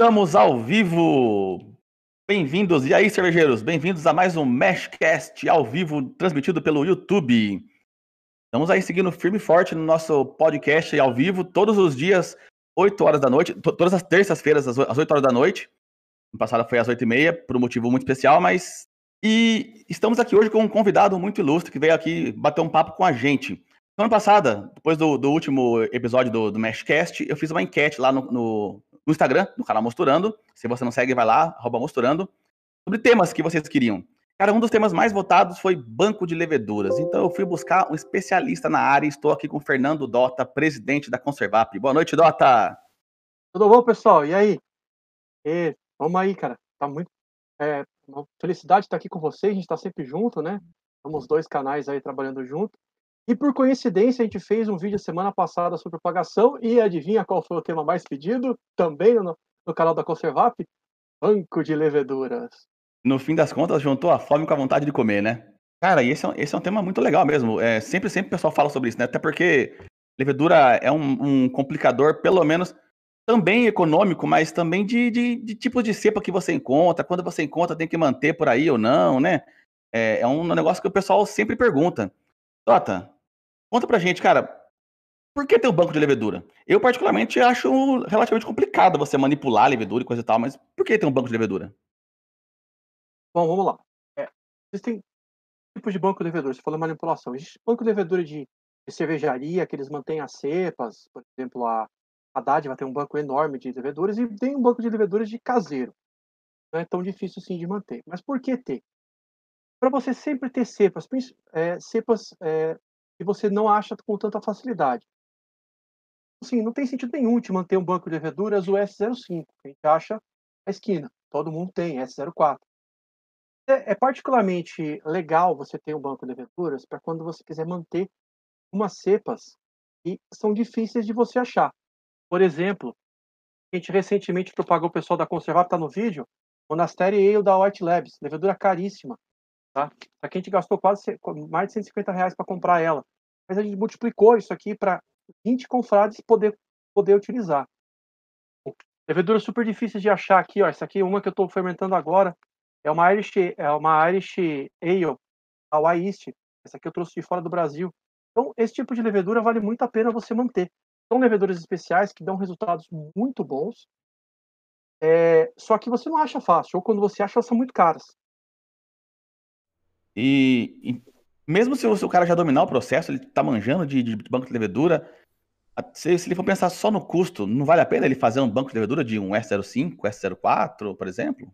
Estamos ao vivo! Bem-vindos, e aí, cervejeiros? Bem-vindos a mais um Meshcast ao vivo, transmitido pelo YouTube. Estamos aí seguindo firme e forte no nosso podcast ao vivo, todos os dias, 8 horas da noite, todas as terças-feiras, às 8 horas da noite. No passado foi às 8 e meia, por um motivo muito especial, mas. E estamos aqui hoje com um convidado muito ilustre que veio aqui bater um papo com a gente. Semana passada, depois do, do último episódio do, do Meshcast, eu fiz uma enquete lá no, no, no Instagram, no canal Mosturando. Se você não segue, vai lá, arroba Mosturando. Sobre temas que vocês queriam. Cara, um dos temas mais votados foi banco de leveduras. Então eu fui buscar um especialista na área e estou aqui com o Fernando Dota, presidente da Conservap. Boa noite, Dota. Tudo bom, pessoal? E aí? E, vamos aí, cara. Tá muito. É, uma felicidade estar aqui com vocês. A gente está sempre junto, né? Somos dois canais aí trabalhando junto. E por coincidência, a gente fez um vídeo semana passada sobre propagação e adivinha qual foi o tema mais pedido? Também no, no canal da Conservap? Banco de leveduras. No fim das contas, juntou a fome com a vontade de comer, né? Cara, e esse é, um, esse é um tema muito legal mesmo. É, sempre, sempre o pessoal fala sobre isso, né? Até porque levedura é um, um complicador, pelo menos, também econômico, mas também de, de, de de cepa que você encontra. Quando você encontra, tem que manter por aí ou não, né? É, é um negócio que o pessoal sempre pergunta. Tota, conta pra gente, cara, por que ter um banco de levedura? Eu, particularmente, acho relativamente complicado você manipular a levedura e coisa e tal, mas por que ter um banco de levedura? Bom, vamos lá. É, existem tipos de banco de levedura. Você falou manipulação. Existe banco de levedura de, de cervejaria, que eles mantêm as cepas. Por exemplo, a, a Dádiva tem um banco enorme de leveduras e tem um banco de leveduras de caseiro. Não é tão difícil assim de manter. Mas por que ter? para você sempre ter cepas, é, cepas é, que você não acha com tanta facilidade. Assim, não tem sentido nenhum te manter um banco de leveduras o S05, que a gente acha na esquina. Todo mundo tem S04. É, é particularmente legal você ter um banco de leveduras para quando você quiser manter umas cepas que são difíceis de você achar. Por exemplo, a gente recentemente propagou o pessoal da Conservar, está no vídeo, Monastério Ale da White Labs, levedura caríssima. Tá? Aqui a gente gastou quase mais de 150 reais para comprar ela. Mas a gente multiplicou isso aqui para 20 confrades poder, poder utilizar. Leveduras super difíceis de achar aqui, ó. Essa aqui é uma que eu estou fermentando agora. É uma Irish, é uma Irish Ale, Hawaii East. Essa aqui eu trouxe de fora do Brasil. Então, esse tipo de levedura vale muito a pena você manter. São leveduras especiais que dão resultados muito bons. É, só que você não acha fácil, ou quando você acha, elas são muito caras. E, e mesmo se o, cara já dominar o processo, ele tá manjando de, de banco de levedura, se, se, ele for pensar só no custo, não vale a pena ele fazer um banco de levedura de um S05, S04, por exemplo?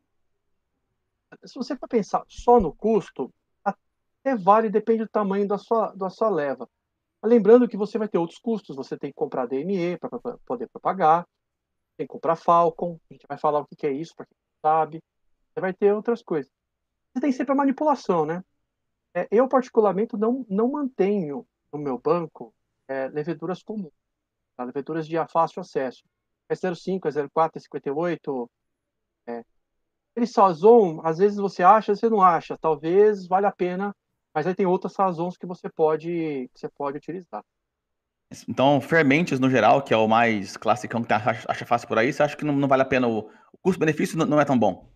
Se você for pensar só no custo, até vale, depende do tamanho da sua, da sua leva. Lembrando que você vai ter outros custos, você tem que comprar DME para poder propagar, tem que comprar Falcon, a gente vai falar o que é isso para quem sabe, você vai ter outras coisas. Tem sempre a manipulação, né? É, eu, particularmente, não, não mantenho no meu banco é, leveduras comuns, tá? leveduras de fácil acesso. S05, S04, S58. É. Eles sazon, às vezes você acha, às vezes você não acha. Talvez valha a pena, mas aí tem outras sazons que você pode, que você pode utilizar. Então, fermentes no geral, que é o mais classicão que acha, acha fácil por aí, você acha que não, não vale a pena? O, o custo-benefício não, não é tão bom?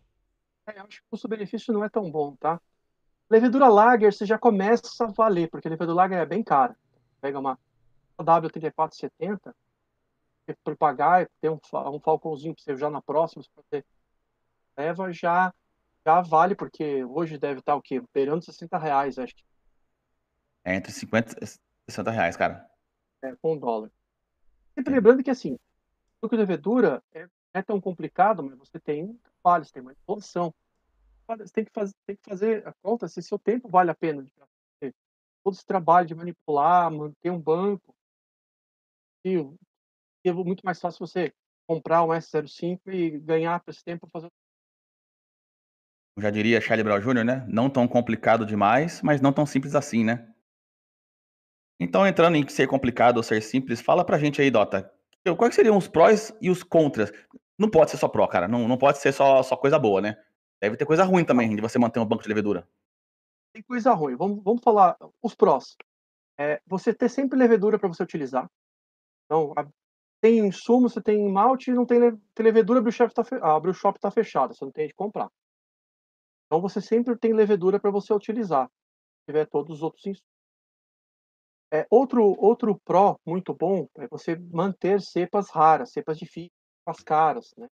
É, eu acho que o custo-benefício não é tão bom, tá? Levedura Lager você já começa a valer, porque a levedura Lager é bem cara. Pega uma W3470, para pagar, tem um, um falcãozinho para você já na próxima, você leva, já, já vale, porque hoje deve estar o quê? Beirando 60 reais, acho que. É entre 50 e 60 reais, cara. É, com um dólar. Sempre lembrando que, assim, o que levedura é, é tão complicado, mas você tem trabalho, você tem uma evolução você tem que fazer, tem que fazer a conta se seu tempo vale a pena. Todo esse trabalho de manipular, manter um banco. E é muito mais fácil você comprar um S05 e ganhar esse tempo fazer. Já diria Charlie Brown Jr., né? Não tão complicado demais, mas não tão simples assim, né? Então, entrando em ser complicado ou ser simples, fala pra gente aí, Dota. Quais seriam os prós e os contras? Não pode ser só pró, cara. Não, não pode ser só, só coisa boa, né? Deve ter coisa ruim também de você manter um banco de levedura. Tem coisa ruim. Vamos, vamos falar os prós. É, você ter sempre levedura para você utilizar. Então, a, tem insumo, você tem malte, não tem, tem levedura, o shop tá, abre o shop tá fechado, você não tem de comprar. Então você sempre tem levedura para você utilizar, se tiver todos os outros insumos. É, outro, outro pró muito bom é você manter cepas raras, cepas difíceis, cepas caras, né?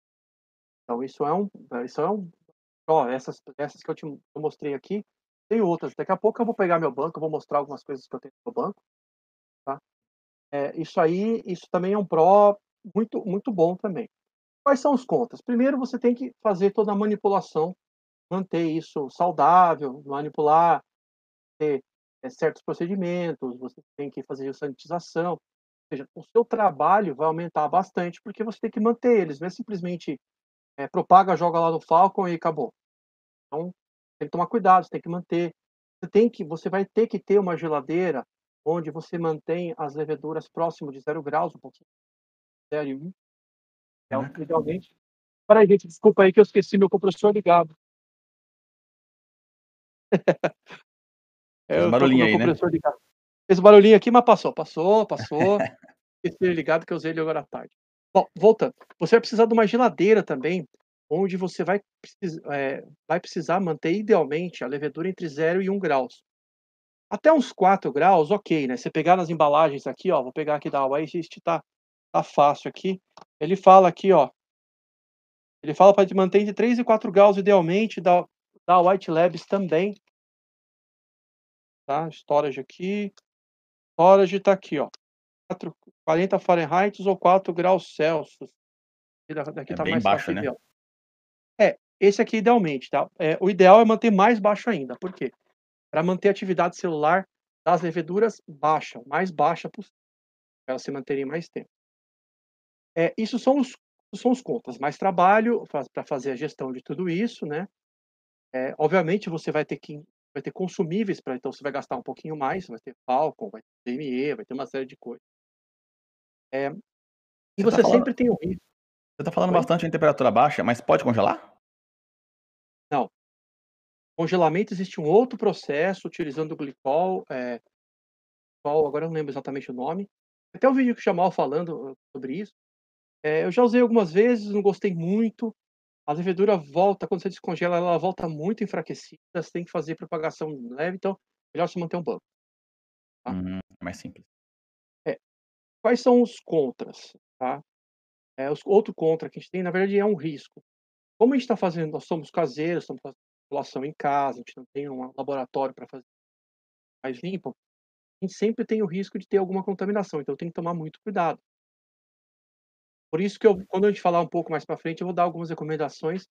Então isso é um, isso é um pró. Essas, essas que eu te eu mostrei aqui, tem outras. Daqui a pouco eu vou pegar meu banco, eu vou mostrar algumas coisas que eu tenho no meu banco, tá? É, isso aí, isso também é um pró muito, muito bom também. Quais são os contras? Primeiro, você tem que fazer toda a manipulação, manter isso saudável, manipular, ter é, certos procedimentos, você tem que fazer sanitização. Ou seja, o seu trabalho vai aumentar bastante porque você tem que manter eles, não é simplesmente é, propaga, joga lá no Falcon e acabou. Então, tem que tomar cuidado, você tem que manter. Você tem que, você vai ter que ter uma geladeira onde você mantém as leveduras próximo de zero graus, um pouquinho, zero e um. É um, idealmente. Peraí, gente, desculpa aí que eu esqueci meu compressor ligado. É, Esse barulhinho aí, né? Ligado. Esse barulhinho aqui, mas passou, passou, passou. Esqueci ligado que eu usei ele agora à tarde. Bom, voltando. Você vai precisar de uma geladeira também, onde você vai, precis, é, vai precisar manter idealmente a levedura entre 0 e 1 um graus. Até uns 4 graus, ok, né? Você pegar nas embalagens aqui, ó, vou pegar aqui da Oasis, tá, tá fácil aqui. Ele fala aqui, ó, ele fala para manter entre 3 e 4 graus idealmente, da, da White Labs também. Tá? Storage aqui. Storage tá aqui, ó. 4, 40 Fahrenheit ou 4 graus Celsius. Daqui é tá bem mais baixo, né? É, esse aqui idealmente, tá? É, o ideal é manter mais baixo ainda. Por quê? para manter a atividade celular das leveduras baixa, mais baixa possível, para elas se manterem mais tempo. É, isso são os, são os contas, mais trabalho para fazer a gestão de tudo isso, né? É, obviamente você vai ter que vai ter consumíveis para então você vai gastar um pouquinho mais, vai ter Falcon, vai ter DME, vai ter uma série de coisas. É, e você, você tá falando, sempre tem o risco. Você está falando Oi? bastante em temperatura baixa, mas pode congelar? Não, Congelamento existe um outro processo utilizando o glicol, é, agora eu não lembro exatamente o nome. Até o vídeo que o Jamal falando sobre isso. É, eu já usei algumas vezes, não gostei muito. A levedura volta, quando você descongela, ela volta muito enfraquecida. Você tem que fazer propagação leve, então melhor você manter um banco. Tá? Uhum, é mais simples. Quais são os contras? Tá? É, os, outro contra que a gente tem, na verdade, é um risco. Como a gente está fazendo, nós somos caseiros, estamos fazendo população em casa, a gente não tem um laboratório para fazer mais limpo, a gente sempre tem o risco de ter alguma contaminação, então tem que tomar muito cuidado. Por isso que eu, quando a gente falar um pouco mais para frente, eu vou dar algumas recomendações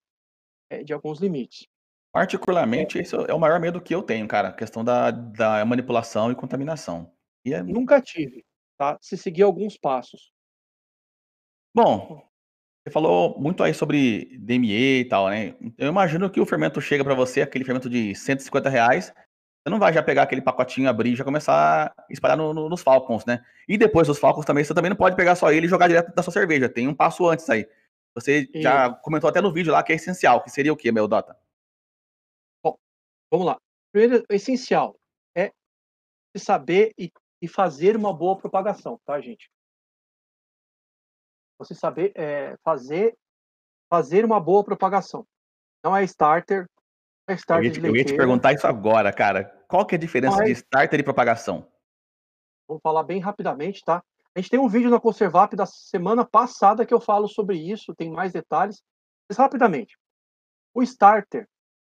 é, de alguns limites. Particularmente, é. esse é o maior medo que eu tenho, cara, a questão da, da manipulação e contaminação. E é... Nunca tive, tá? Se seguir alguns passos. Bom, você falou muito aí sobre DME e tal, né? Eu imagino que o fermento chega para você, aquele fermento de 150 reais, você não vai já pegar aquele pacotinho, abrir e já começar a espalhar no, no, nos Falcons, né? E depois dos Falcons também, você também não pode pegar só ele e jogar direto da sua cerveja. Tem um passo antes aí. Você e... já comentou até no vídeo lá que é essencial, que seria o quê, meu Dota? Bom, vamos lá. Primeiro, o essencial é saber e, e fazer uma boa propagação, tá, gente? você saber é, fazer fazer uma boa propagação. Não é starter, é starter eu ia, te, eu ia te perguntar isso agora, cara. Qual que é a diferença é... de starter e propagação? Vou falar bem rapidamente, tá? A gente tem um vídeo na Conservap da semana passada que eu falo sobre isso, tem mais detalhes. Mas rapidamente, o starter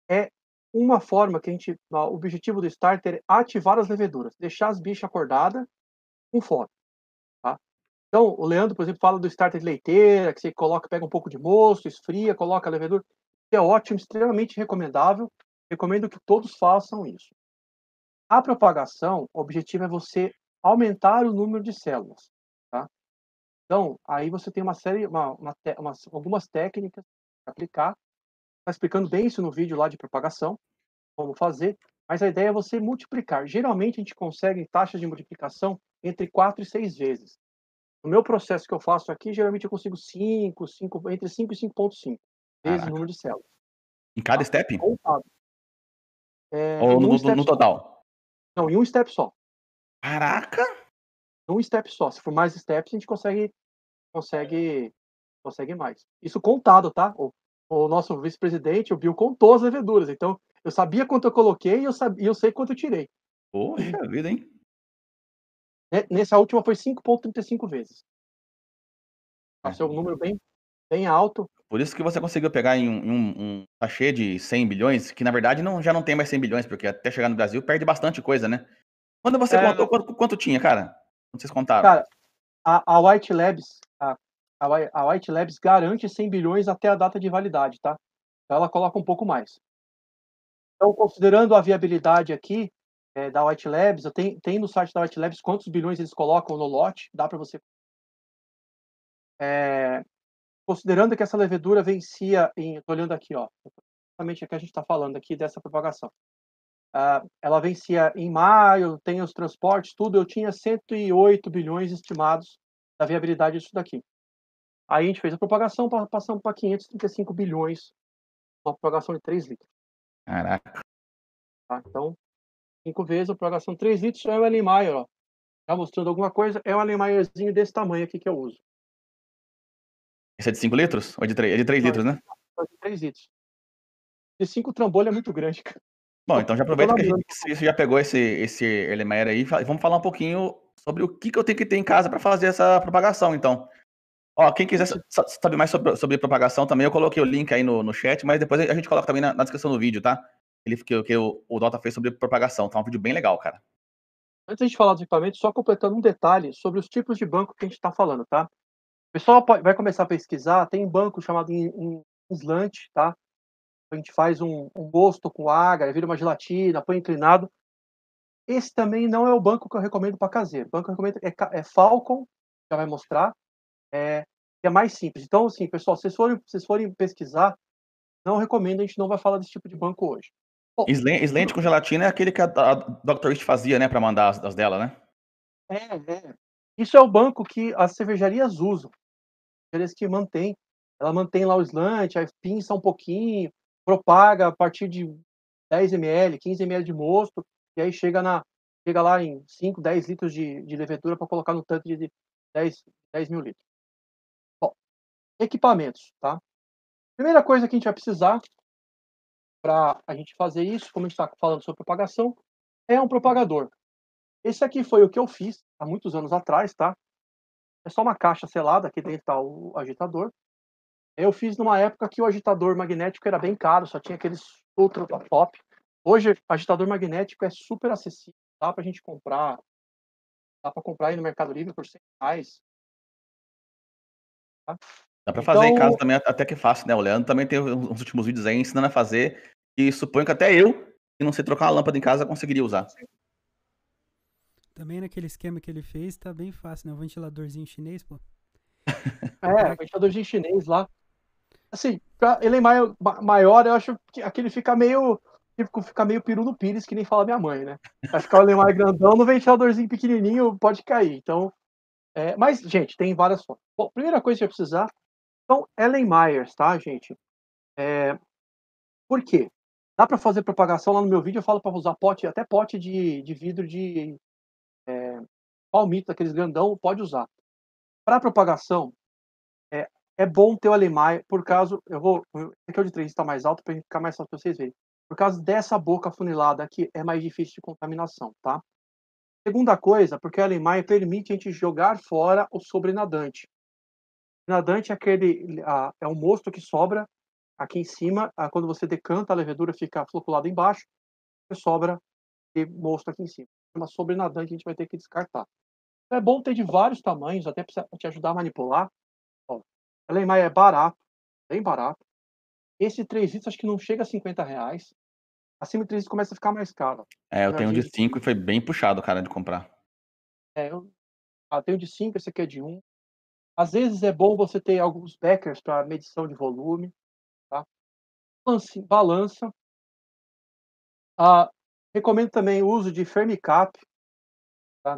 é uma forma que a gente, o objetivo do starter é ativar as leveduras, deixar as bichas acordadas com fome. Então, o Leandro, por exemplo, fala do starter de leiteira, que você coloca, pega um pouco de moço, esfria, coloca a levedura. É ótimo, extremamente recomendável. Recomendo que todos façam isso. A propagação, o objetivo é você aumentar o número de células. Tá? Então, aí você tem uma série, uma, uma, uma, algumas técnicas para aplicar. Está explicando bem isso no vídeo lá de propagação, como fazer. Mas a ideia é você multiplicar. Geralmente a gente consegue taxas de multiplicação entre 4 e 6 vezes. No meu processo que eu faço aqui, geralmente eu consigo 5, 5 entre 5 e 5.5 vezes o número de células. Em cada tá? step? Contado. É, Ou no, um no total? Não, em um step só. Caraca! Um step só. Se for mais steps, a gente consegue consegue consegue mais. Isso contado, tá? O o nosso vice-presidente, o Bill, contou as leveduras, então eu sabia quanto eu coloquei e eu sabia eu sei quanto eu tirei. Poxa vida, hein. Ne nessa última foi 5.35 vezes. É. Achei um número bem bem alto. Por isso que você conseguiu pegar em um um um sachê de 100.000.000.000, que na verdade não já não tem mais 100.000.000.000, porque até chegar no Brasil perde bastante coisa, né. Quando você É, contou, quanto quanto tinha, cara? Quando vocês contaram? Cara, a a White Labs a a Whi a White Labs garante 100.000.000.000 até a data de validade, tá. Então ela coloca um pouco mais. Então considerando a viabilidade aqui, eh, da White Labs, tem tem no site da White Labs quantos bilhões eles colocam no lote, dá pra você Eh, considerando que essa levedura vencia em tô olhando aqui, ó, exatamente o que a gente tá falando aqui dessa propagação. Ah, ela vencia em maio, tem os transportes, tudo, eu tinha 108.000.000.000 estimados da viabilidade disso daqui. Aí a gente fez a propagação, pa passamos pra 535.000.000.000, uma propagação de 3 litros. Caraca. Tá, então, 5 vezes a propagação 3 litros é o Erlenmeyer, ó. Tá mostrando alguma coisa, é um Erlenmeyerzinho desse tamanho aqui que eu uso. Esse é de 5 litros? Ou é de 3? É de 3 Não, litros, né? é de 3 litros. De 5 trambolho é muito grande, cara. Bom, então já aproveita que a gente você já pegou esse esse Erlenmeyer aí, vamos falar um pouquinho sobre o que que eu tenho que ter em casa pra fazer essa propagação então. Ó, quem quiser sa saber mais sobre sobre propagação também, eu coloquei o link aí no no chat, mas depois a gente coloca também na na descrição do vídeo, tá. Ele que que o o Dota fez sobre propagação, tá um vídeo bem legal, cara. Antes da gente falar dos equipamentos, só completando um detalhe sobre os tipos de banco que a gente tá falando, tá. O pessoal po vai começar a pesquisar, tem banco chamado em em slant, tá. A gente faz um um mosto com agar, vira uma gelatina, põe inclinado. Esse também não é o banco que eu recomendo pra caseiro, o banco que eu recomendo é é Falcon, já vai mostrar, que é mais simples. Então assim, pessoal, se vocês forem vocês forem pesquisar, não recomendo, a gente não vai falar desse tipo de banco hoje. Bom slant com gelatina é aquele que a a Dr. Wish fazia, né, pra mandar as as dela, né? É, é. Isso é o banco que as cervejarias usam. Cervejarias que mantém, ela mantém lá o slant, aí pinça um pouquinho, propaga a partir de 10 ml, 15 ml de mosto, e aí chega na chega lá em 5, 10 litros de de levedura pra colocar no tanque de 10 10.000 litros. Equipamentos, tá. Primeira coisa que a gente vai precisar pra a gente fazer isso, como a gente tá falando sobre propagação, é um propagador. Esse aqui foi o que eu fiz há muitos anos atrás, tá. É só uma caixa selada, aqui dentro tá o agitador. Eu fiz numa época que o agitador magnético era bem caro, só tinha aqueles ultra top. Hoje, agitador magnético é super acessível, dá pra gente comprar dá pra comprar aí no Mercado Livre por R$100. Tá. Dá pra fazer em Então casa também até que é fácil, né, o Leandro também tem uns últimos vídeos aí ensinando a fazer, e suponho que até eu, que não sei trocar uma lâmpada em casa, conseguiria usar. Também naquele esquema que ele fez, tá bem fácil, né, o ventiladorzinho chinês, pô. É, ventiladorzinho chinês lá. Assim, pra Erlenmeyer ma maior, eu acho que aquele fica meio tipo, fica meio peru no pires, que nem fala minha mãe, né. Vai ficar o Erlenmeyer grandão no ventiladorzinho pequenininho, pode cair. Então, eh, mas gente, tem várias formas. Bom, primeira coisa que vai precisar, são Erlenmeyers, tá, gente. Eh, por quê? Dá pra fazer propagação, lá no meu vídeo eu falo pra usar pote até pote de de vidro de, eh, palmito, aqueles grandão, pode usar. Pra propagação, é é bom ter o Erlenmeyer, por caso eu vou aqui é o de 3 tá mais alto, gente ficar mais fácil pra vocês verem. Por causa dessa boca afunilada aqui, é mais difícil de contaminação, tá. Segunda coisa, porque o Erlenmeyer permite a gente jogar fora o sobrenadante. Nadante é aquele é um mosto que sobra aqui em cima, ah, quando você decanta, a levedura fica floculada embaixo, e sobra aquele mosto aqui em cima. Chama sobrenadante, a gente vai ter que descartar. É bom ter de vários tamanhos, até pra te ajudar a manipular. Ó, Erlenmeyer é barato, bem barato. Esse 3 litros acho que não chega a R$50. Acima de 3 litros começa a ficar mais caro. É, eu tenho um de vi 5 e foi bem puxado, cara, de comprar. É, eu ah, tenho de 5, esse aqui é de 1. Às vezes é bom você ter alguns beckers pra medição de volume, tá. Balança. Ah, recomendo também o uso de Fermicap. Tá.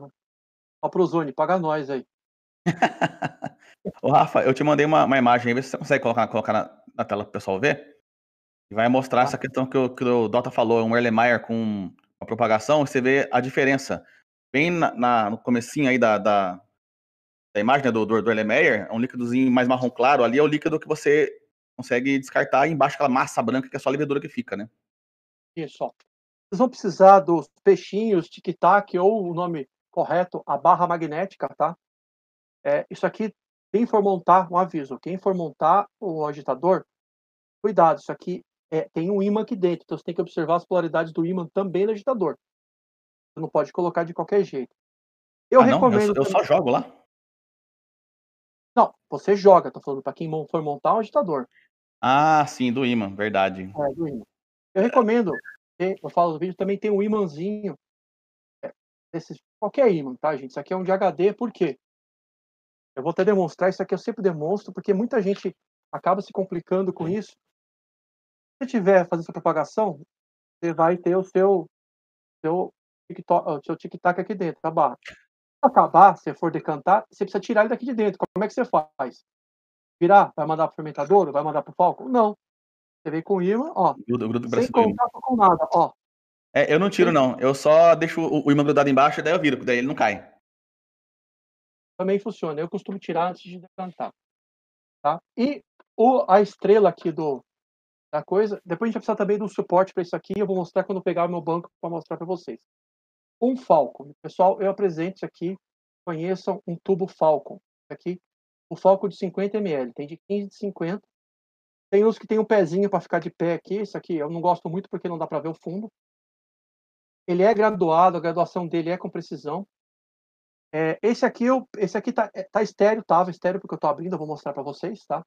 Ó a Prozone, paga nós aí. Ô Rafa, eu te mandei uma uma imagem aí, vê se você consegue colocar colocar na na tela para o pessoal ver. E vai mostrar Tá. essa questão que o que o Dota falou, um Erlenmeyer com uma propagação, você vê a diferença. Bem na na no comecinho aí da da a imagem né, do, do, do Erlenmeyer, é um líquidozinho mais marrom claro, ali é o líquido que você consegue descartar embaixo aquela massa branca que é só a levedura que fica, né? Isso. Vocês vão precisar dos peixinhos, tic-tac, ou o nome correto, a barra magnética, tá? É, isso aqui, quem for montar, um aviso, quem for montar o agitador, cuidado, isso aqui é, tem um ímã aqui dentro, então você tem que observar as polaridades do ímã também no agitador. Você não pode colocar de qualquer jeito. Eu ah, recomendo. Não, eu, eu só jogo lá. Não, você joga, tô falando para quem for montar um agitador. Ah, sim, do imã, verdade. É, do imã. Eu recomendo, eu falo no vídeo, também tem um imãzinho, é, qualquer imã, tá, gente? Isso aqui é um de HD, por quê? Eu vou até demonstrar, isso aqui eu sempre demonstro, porque muita gente acaba se complicando com isso. Se você tiver fazendo essa propagação, você vai ter o seu, seu TikTok, seu tic-tac aqui dentro, tá barra. Acabar, se for decantar, você precisa tirar ele daqui de dentro. Como é que você faz? Virar? Vai mandar pro fermentador? Vai mandar pro palco? Não. Você vem com o imã, ó. Gruda, gruda sem contato com nada, ó. É, eu não tiro, não. Eu só deixo o, o imã grudado embaixo e daí eu viro, daí ele não cai. Também funciona. Eu costumo tirar antes de decantar. Tá? E o, a estrela aqui do, da coisa. Depois a gente vai precisar também de um suporte para isso aqui. Eu vou mostrar quando eu pegar o meu banco para mostrar para vocês. Um Falcon. Pessoal, eu apresento aqui. Conheçam um tubo Falcon. Aqui, o Falcon de 50 ml. Tem de 15 de 50. Tem uns que tem um pezinho para ficar de pé aqui. Isso aqui eu não gosto muito porque não dá para ver o fundo. Ele é graduado, a graduação dele é com precisão. É, esse aqui, eu, esse aqui tá, é, tá estéreo, tava estéreo porque eu estou abrindo, eu vou mostrar para vocês, tá?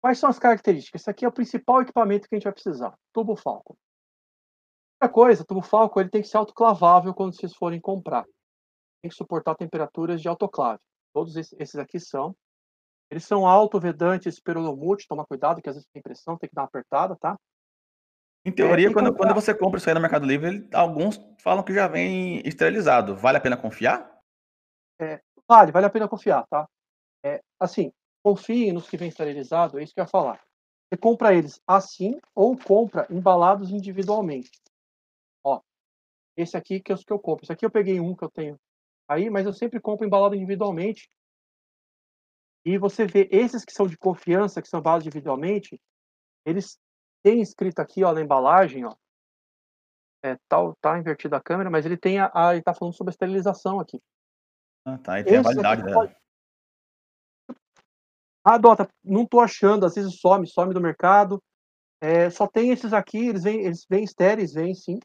Quais são as características? Esse aqui é o principal equipamento que a gente vai precisar, tubo Falcon. Outra coisa, tubo Falcon ele tem que ser autoclavável quando vocês forem comprar. Tem que suportar temperaturas de autoclave. Todos esses aqui são. Eles são auto-vedantes perolomute, toma cuidado que às vezes tem pressão, tem que dar uma apertada, tá? Em teoria, é, quando, quando você compra isso aí no Mercado Livre, ele, alguns falam que já vem esterilizado. Vale a pena confiar? É, vale, vale a pena confiar, tá? É, assim, confie nos que vem esterilizado, é isso que eu ia falar. Você compra eles assim ou compra embalados individualmente. Esse aqui que é os que eu compro. Esse aqui eu peguei um que eu tenho aí, mas eu sempre compro embalado individualmente. E você vê esses que são de confiança, que são embalados individualmente, eles têm escrito aqui, ó, na embalagem, ó. É, tá, tá invertida a câmera, mas ele tem a, a ele tá falando sobre a esterilização aqui. Ah, tá. E tem Esse a validade dela. Pode... Ah, Dota, não tô achando, às vezes some, some do mercado. É, só tem esses aqui, eles vêm, eles vêm estéreis, vêm sim.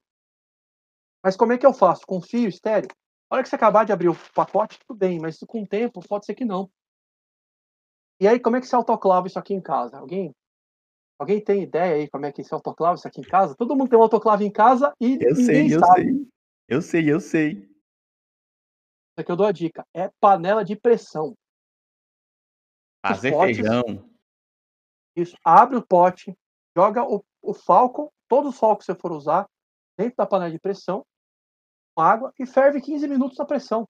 Mas como é que eu faço? Confio estéreo? A hora que você acabar de abrir o pacote, tudo bem, mas com o tempo pode ser que não. E aí, como é que você autoclava isso aqui em casa? Alguém? Alguém tem ideia aí como é que se autoclava isso aqui em casa? Todo mundo tem um autoclave em casa e eu sei, eu sabe. sei. Eu sei, eu sei. Isso aqui eu dou a dica. É panela de pressão. Fazer potes, feijão. Isso. Abre o pote, joga o, o falco, todo o falco que você for usar, dentro da panela de pressão, com água, e ferve 15 minutos na pressão.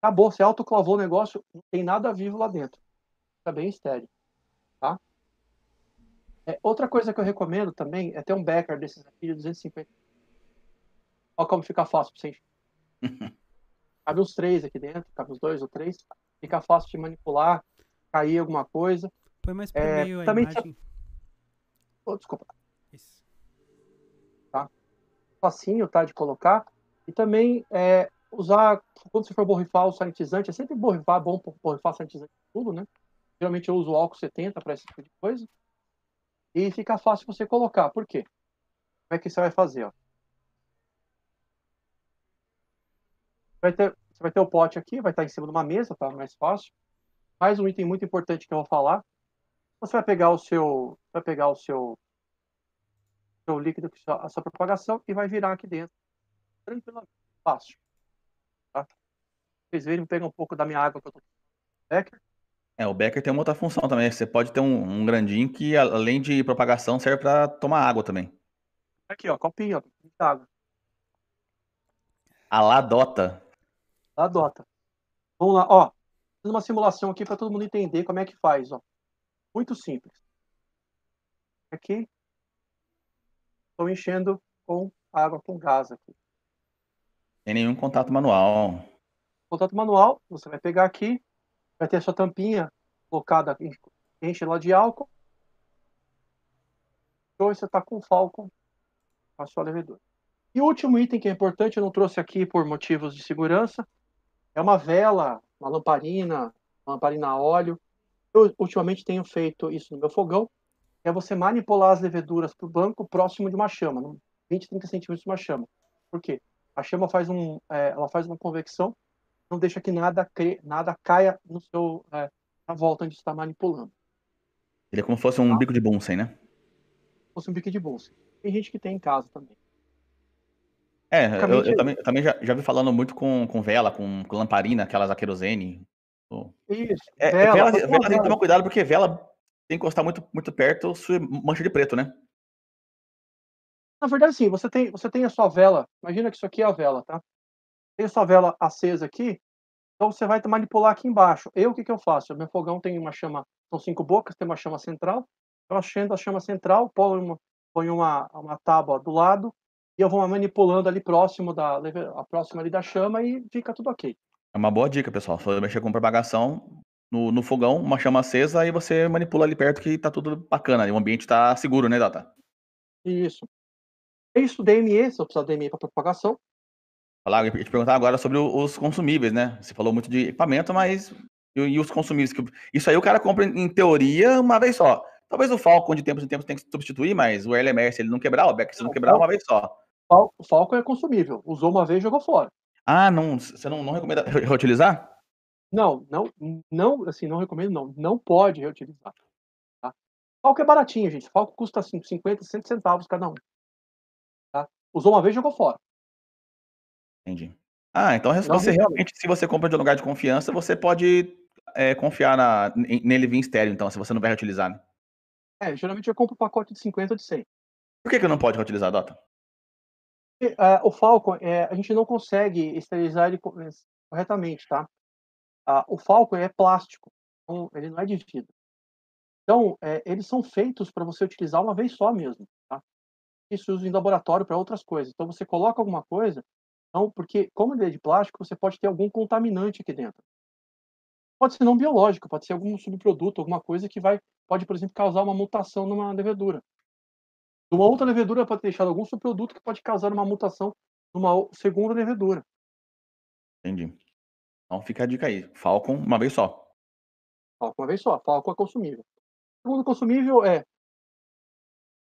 Acabou, você autoclavou o negócio, não tem nada vivo lá dentro. Fica bem estéreo. Tá? É, outra coisa que eu recomendo também é ter um Becker desses aqui de 250. Olha como fica fácil para você encher. cabe os três aqui dentro, cabe os dois ou três. Fica fácil de manipular, cair alguma coisa. Põe mais por é, meio também imagem. Oh, desculpa. Isso. Tá? Facinho, tá, de colocar. E também é, usar, quando você for borrifar o sanitizante, é sempre borrifar, bom borrifar sanitizante tudo, né? Geralmente eu uso álcool 70 para esse tipo de coisa. E fica fácil você colocar. Por quê? Como é que você vai fazer? Ó? Vai ter, você vai ter o pote aqui, vai estar em cima de uma mesa, tá? Mais fácil. Mais um item muito importante que eu vou falar. Você vai pegar o seu, vai pegar o seu, seu líquido, a sua propagação e vai virar aqui dentro. Tranquilamente, fácil. Tá? Vocês verem, pegar um pouco da minha água que eu tô Becker. É, o Becker tem uma outra função também. Você pode ter um, um grandinho que, além de propagação, serve para tomar água também. Aqui, ó, copinho, ó, de água. A Ladota. Ladota. Vamos lá, ó uma simulação aqui para todo mundo entender como é que faz. Ó. Muito simples. Aqui, estou enchendo com água com gás aqui. Sem nenhum contato manual. contato manual, você vai pegar aqui, vai ter a sua tampinha colocada, enche ela de álcool. Então você está com o Falcon, a sua levedura. E o último item que é importante, eu não trouxe aqui por motivos de segurança, é uma vela, uma lamparina, uma lamparina a óleo. Eu ultimamente tenho feito isso no meu fogão, é você manipular as leveduras para o banco próximo de uma chama, 20, 30 centímetros de uma chama. Por quê? A chama faz, um, é, ela faz uma convecção, não deixa que nada, nada caia no seu, é, na volta onde está manipulando. Ele é como se fosse um tá? bico de Bunsen, né? Como fosse um bico de Bunsen. Tem gente que tem em casa também. É, eu, eu, também, eu também já, já vi falando muito com, com vela, com, com lamparina, aquelas a querosene. Isso, é, vela. Vela, vela tem que tomar cuidado porque vela tem que encostar muito, muito perto, mancha de preto, né? Na verdade, sim, você tem, você tem a sua vela. Imagina que isso aqui é a vela, tá? Tem a sua vela acesa aqui, então você vai manipular aqui embaixo. Eu, o que, que eu faço? O meu fogão tem uma chama, são cinco bocas, tem uma chama central. Eu acendo a chama central, ponho uma, ponho uma, uma tábua do lado, e eu vou manipulando ali próximo da a próxima ali da chama e fica tudo ok. É uma boa dica, pessoal. Se você mexer com propagação no, no fogão, uma chama acesa, e você manipula ali perto que tá tudo bacana. E o ambiente tá seguro, né, Data? Isso. Isso, DME, se eu precisar de DME para propagação. Falar, eu te perguntar agora sobre os consumíveis, né? Você falou muito de equipamento, mas e, e os consumíveis? Isso aí o cara compra, em teoria, uma vez só. Talvez o Falcon de tempos em tempos tenha que substituir, mas o LMR, se ele não quebrar, o Beck, se não quebrar, uma vez só. O Falcon é consumível. Usou uma vez, jogou fora. Ah, não, você não, não recomenda reutilizar? Não, não, não, assim, não recomendo, não. Não pode reutilizar. Tá? Falco é baratinho, gente. Falco custa assim, 50, 100 centavos cada um. Usou uma vez, jogou fora. Entendi. Ah, então não você realmente, se você compra de um lugar de confiança, você pode é, confiar na, nele vir estéreo, então, se você não vai reutilizar. Né? É, geralmente eu compro um pacote de 50 ou de 100. Por que, que não pode reutilizar, Dota? Uh, o Falcon, é, a gente não consegue esterilizar ele corretamente, tá? Uh, o Falcon é plástico, então ele não é de vidro. Então, é, eles são feitos para você utilizar uma vez só mesmo, Isso usa em laboratório para outras coisas. Então, você coloca alguma coisa, não, porque como ele é de plástico, você pode ter algum contaminante aqui dentro. Pode ser não biológico, pode ser algum subproduto, alguma coisa que vai, pode, por exemplo, causar uma mutação numa levedura. Uma outra levedura pode ter deixado algum subproduto que pode causar uma mutação numa segunda levedura. Entendi. Então fica a dica aí. Falcon uma vez só. Falcon uma vez só. Falcon é consumível. O segundo consumível é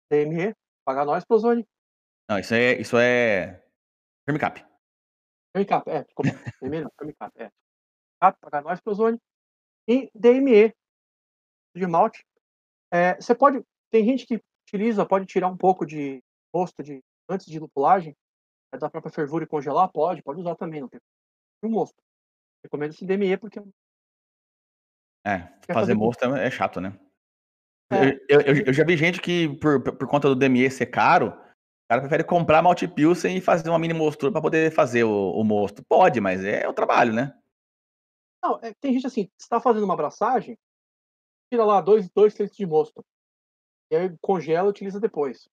DME, pagar nós, Prozone. Não, isso é, isso é Firmicap. Firmicap, é. DME não, Firmicap, é. Pagar nós, Prozone. E DME, de malte. É, você pode, tem gente que utiliza, pode tirar um pouco de mosto de, antes de lupulagem, é da própria fervura e congelar, pode, pode usar também, não tem um mosto. Recomendo esse DME porque é, fazer, fazer mosto é, é chato, né? É. Eu, eu, eu, já vi gente que, por, por conta do DME ser caro, o cara prefere comprar malte Pilsen e fazer uma mini mostura para poder fazer o, o, mosto. Pode, mas é o trabalho, né? Não, é, tem gente assim, você está fazendo uma abraçagem, tira lá dois, dois litros de mosto. E aí congela e utiliza depois.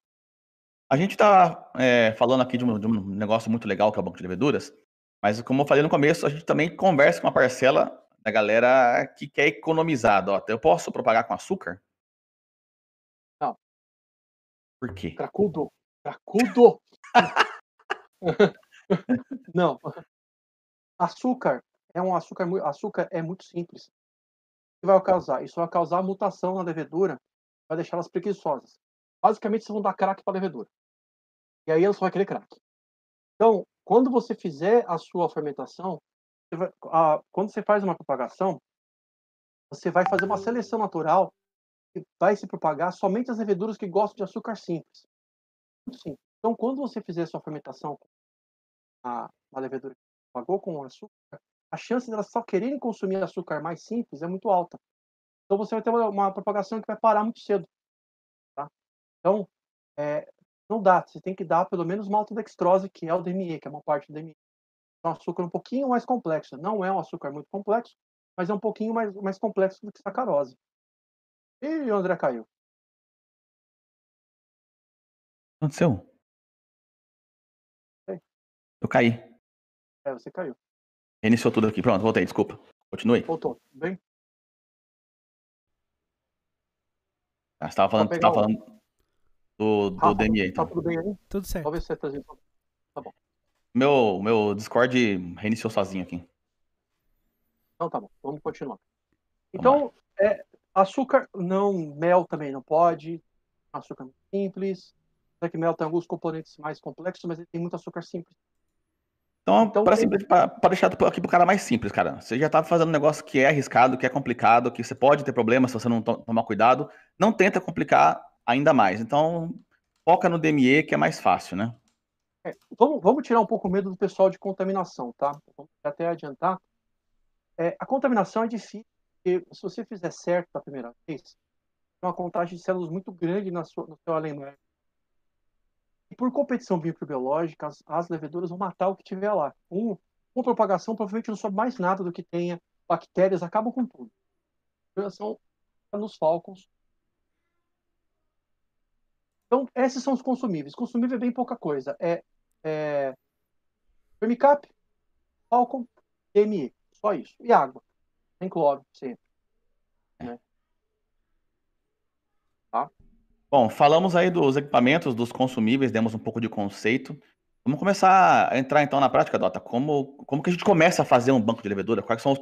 A gente está é, falando aqui de um, de um, negócio muito legal que é o banco de leveduras, mas como eu falei no começo, a gente também conversa com uma parcela da galera que quer economizar. Ó, eu posso propagar com açúcar? Por quê? Cracudo. Cracudo! Não. Açúcar é um açúcar, açúcar é muito simples. O que vai causar? Isso vai causar mutação na levedura vai deixar elas preguiçosas. Basicamente, vocês vão dar crack para a levedura. E aí ela só vai querer crack. Então, quando você fizer a sua fermentação, você vai, a, quando você faz uma propagação, você vai fazer uma seleção natural vai se propagar somente as leveduras que gostam de açúcar simples. Sim. Então, quando você fizer sua fermentação com a, levedura que propagou com açúcar, a chance delas só quererem consumir açúcar mais simples é muito alta. Então você vai ter uma, uma propagação que vai parar muito cedo. Tá? Então, é, não dá. Você tem que dar pelo menos maltodextrose, que é o DME, que é uma parte do DME. É um açúcar um pouquinho mais complexo. Não é um açúcar muito complexo, mas é um pouquinho mais, mais complexo do que sacarose. E o André caiu. O que aconteceu? Eu caí. É, você caiu. Reiniciou tudo aqui. Pronto, voltei, desculpa. Continue. Voltou, tudo bem? Ah, você estava falando, você tava o- falando do, do Rafa, DME, Tá então. tudo bem aí? Tudo certo. Vou ver se a transmissão. Meu, meu Discord reiniciou sozinho aqui. Então tá bom, vamos continuar. Então, é, açúcar não, mel também não pode. Açúcar simples. Só que mel tem alguns componentes mais complexos, mas ele tem muito açúcar simples. Então, Então, para tem- deixar aqui pro cara mais simples, cara. Você já tá fazendo um negócio que é arriscado, que é complicado, que você pode ter problema se você não to- tomar cuidado. Não tenta complicar ainda mais. Então, foca no DME, que é mais fácil, né? É, vamos, vamos tirar um pouco o medo do pessoal de contaminação, tá? Vamos até adiantar. É, a contaminação é difícil, porque se você fizer certo da primeira vez, uma contagem de células muito grande na sua, no seu além E por competição microbiológica, as, as leveduras vão matar o que tiver lá. Um, com propagação, provavelmente não sobe mais nada do que tenha. Bactérias acabam com tudo. São nos falcons. Então, esses são os consumíveis. Consumível é bem pouca coisa. É, é Vermicap, Falcon, DME. Só isso. E água. Sem cloro, sempre. Bom, falamos aí dos equipamentos, dos consumíveis, demos um pouco de conceito. Vamos começar a entrar então na prática, Dota. Como, como que a gente começa a fazer um banco de levedura? Quais são os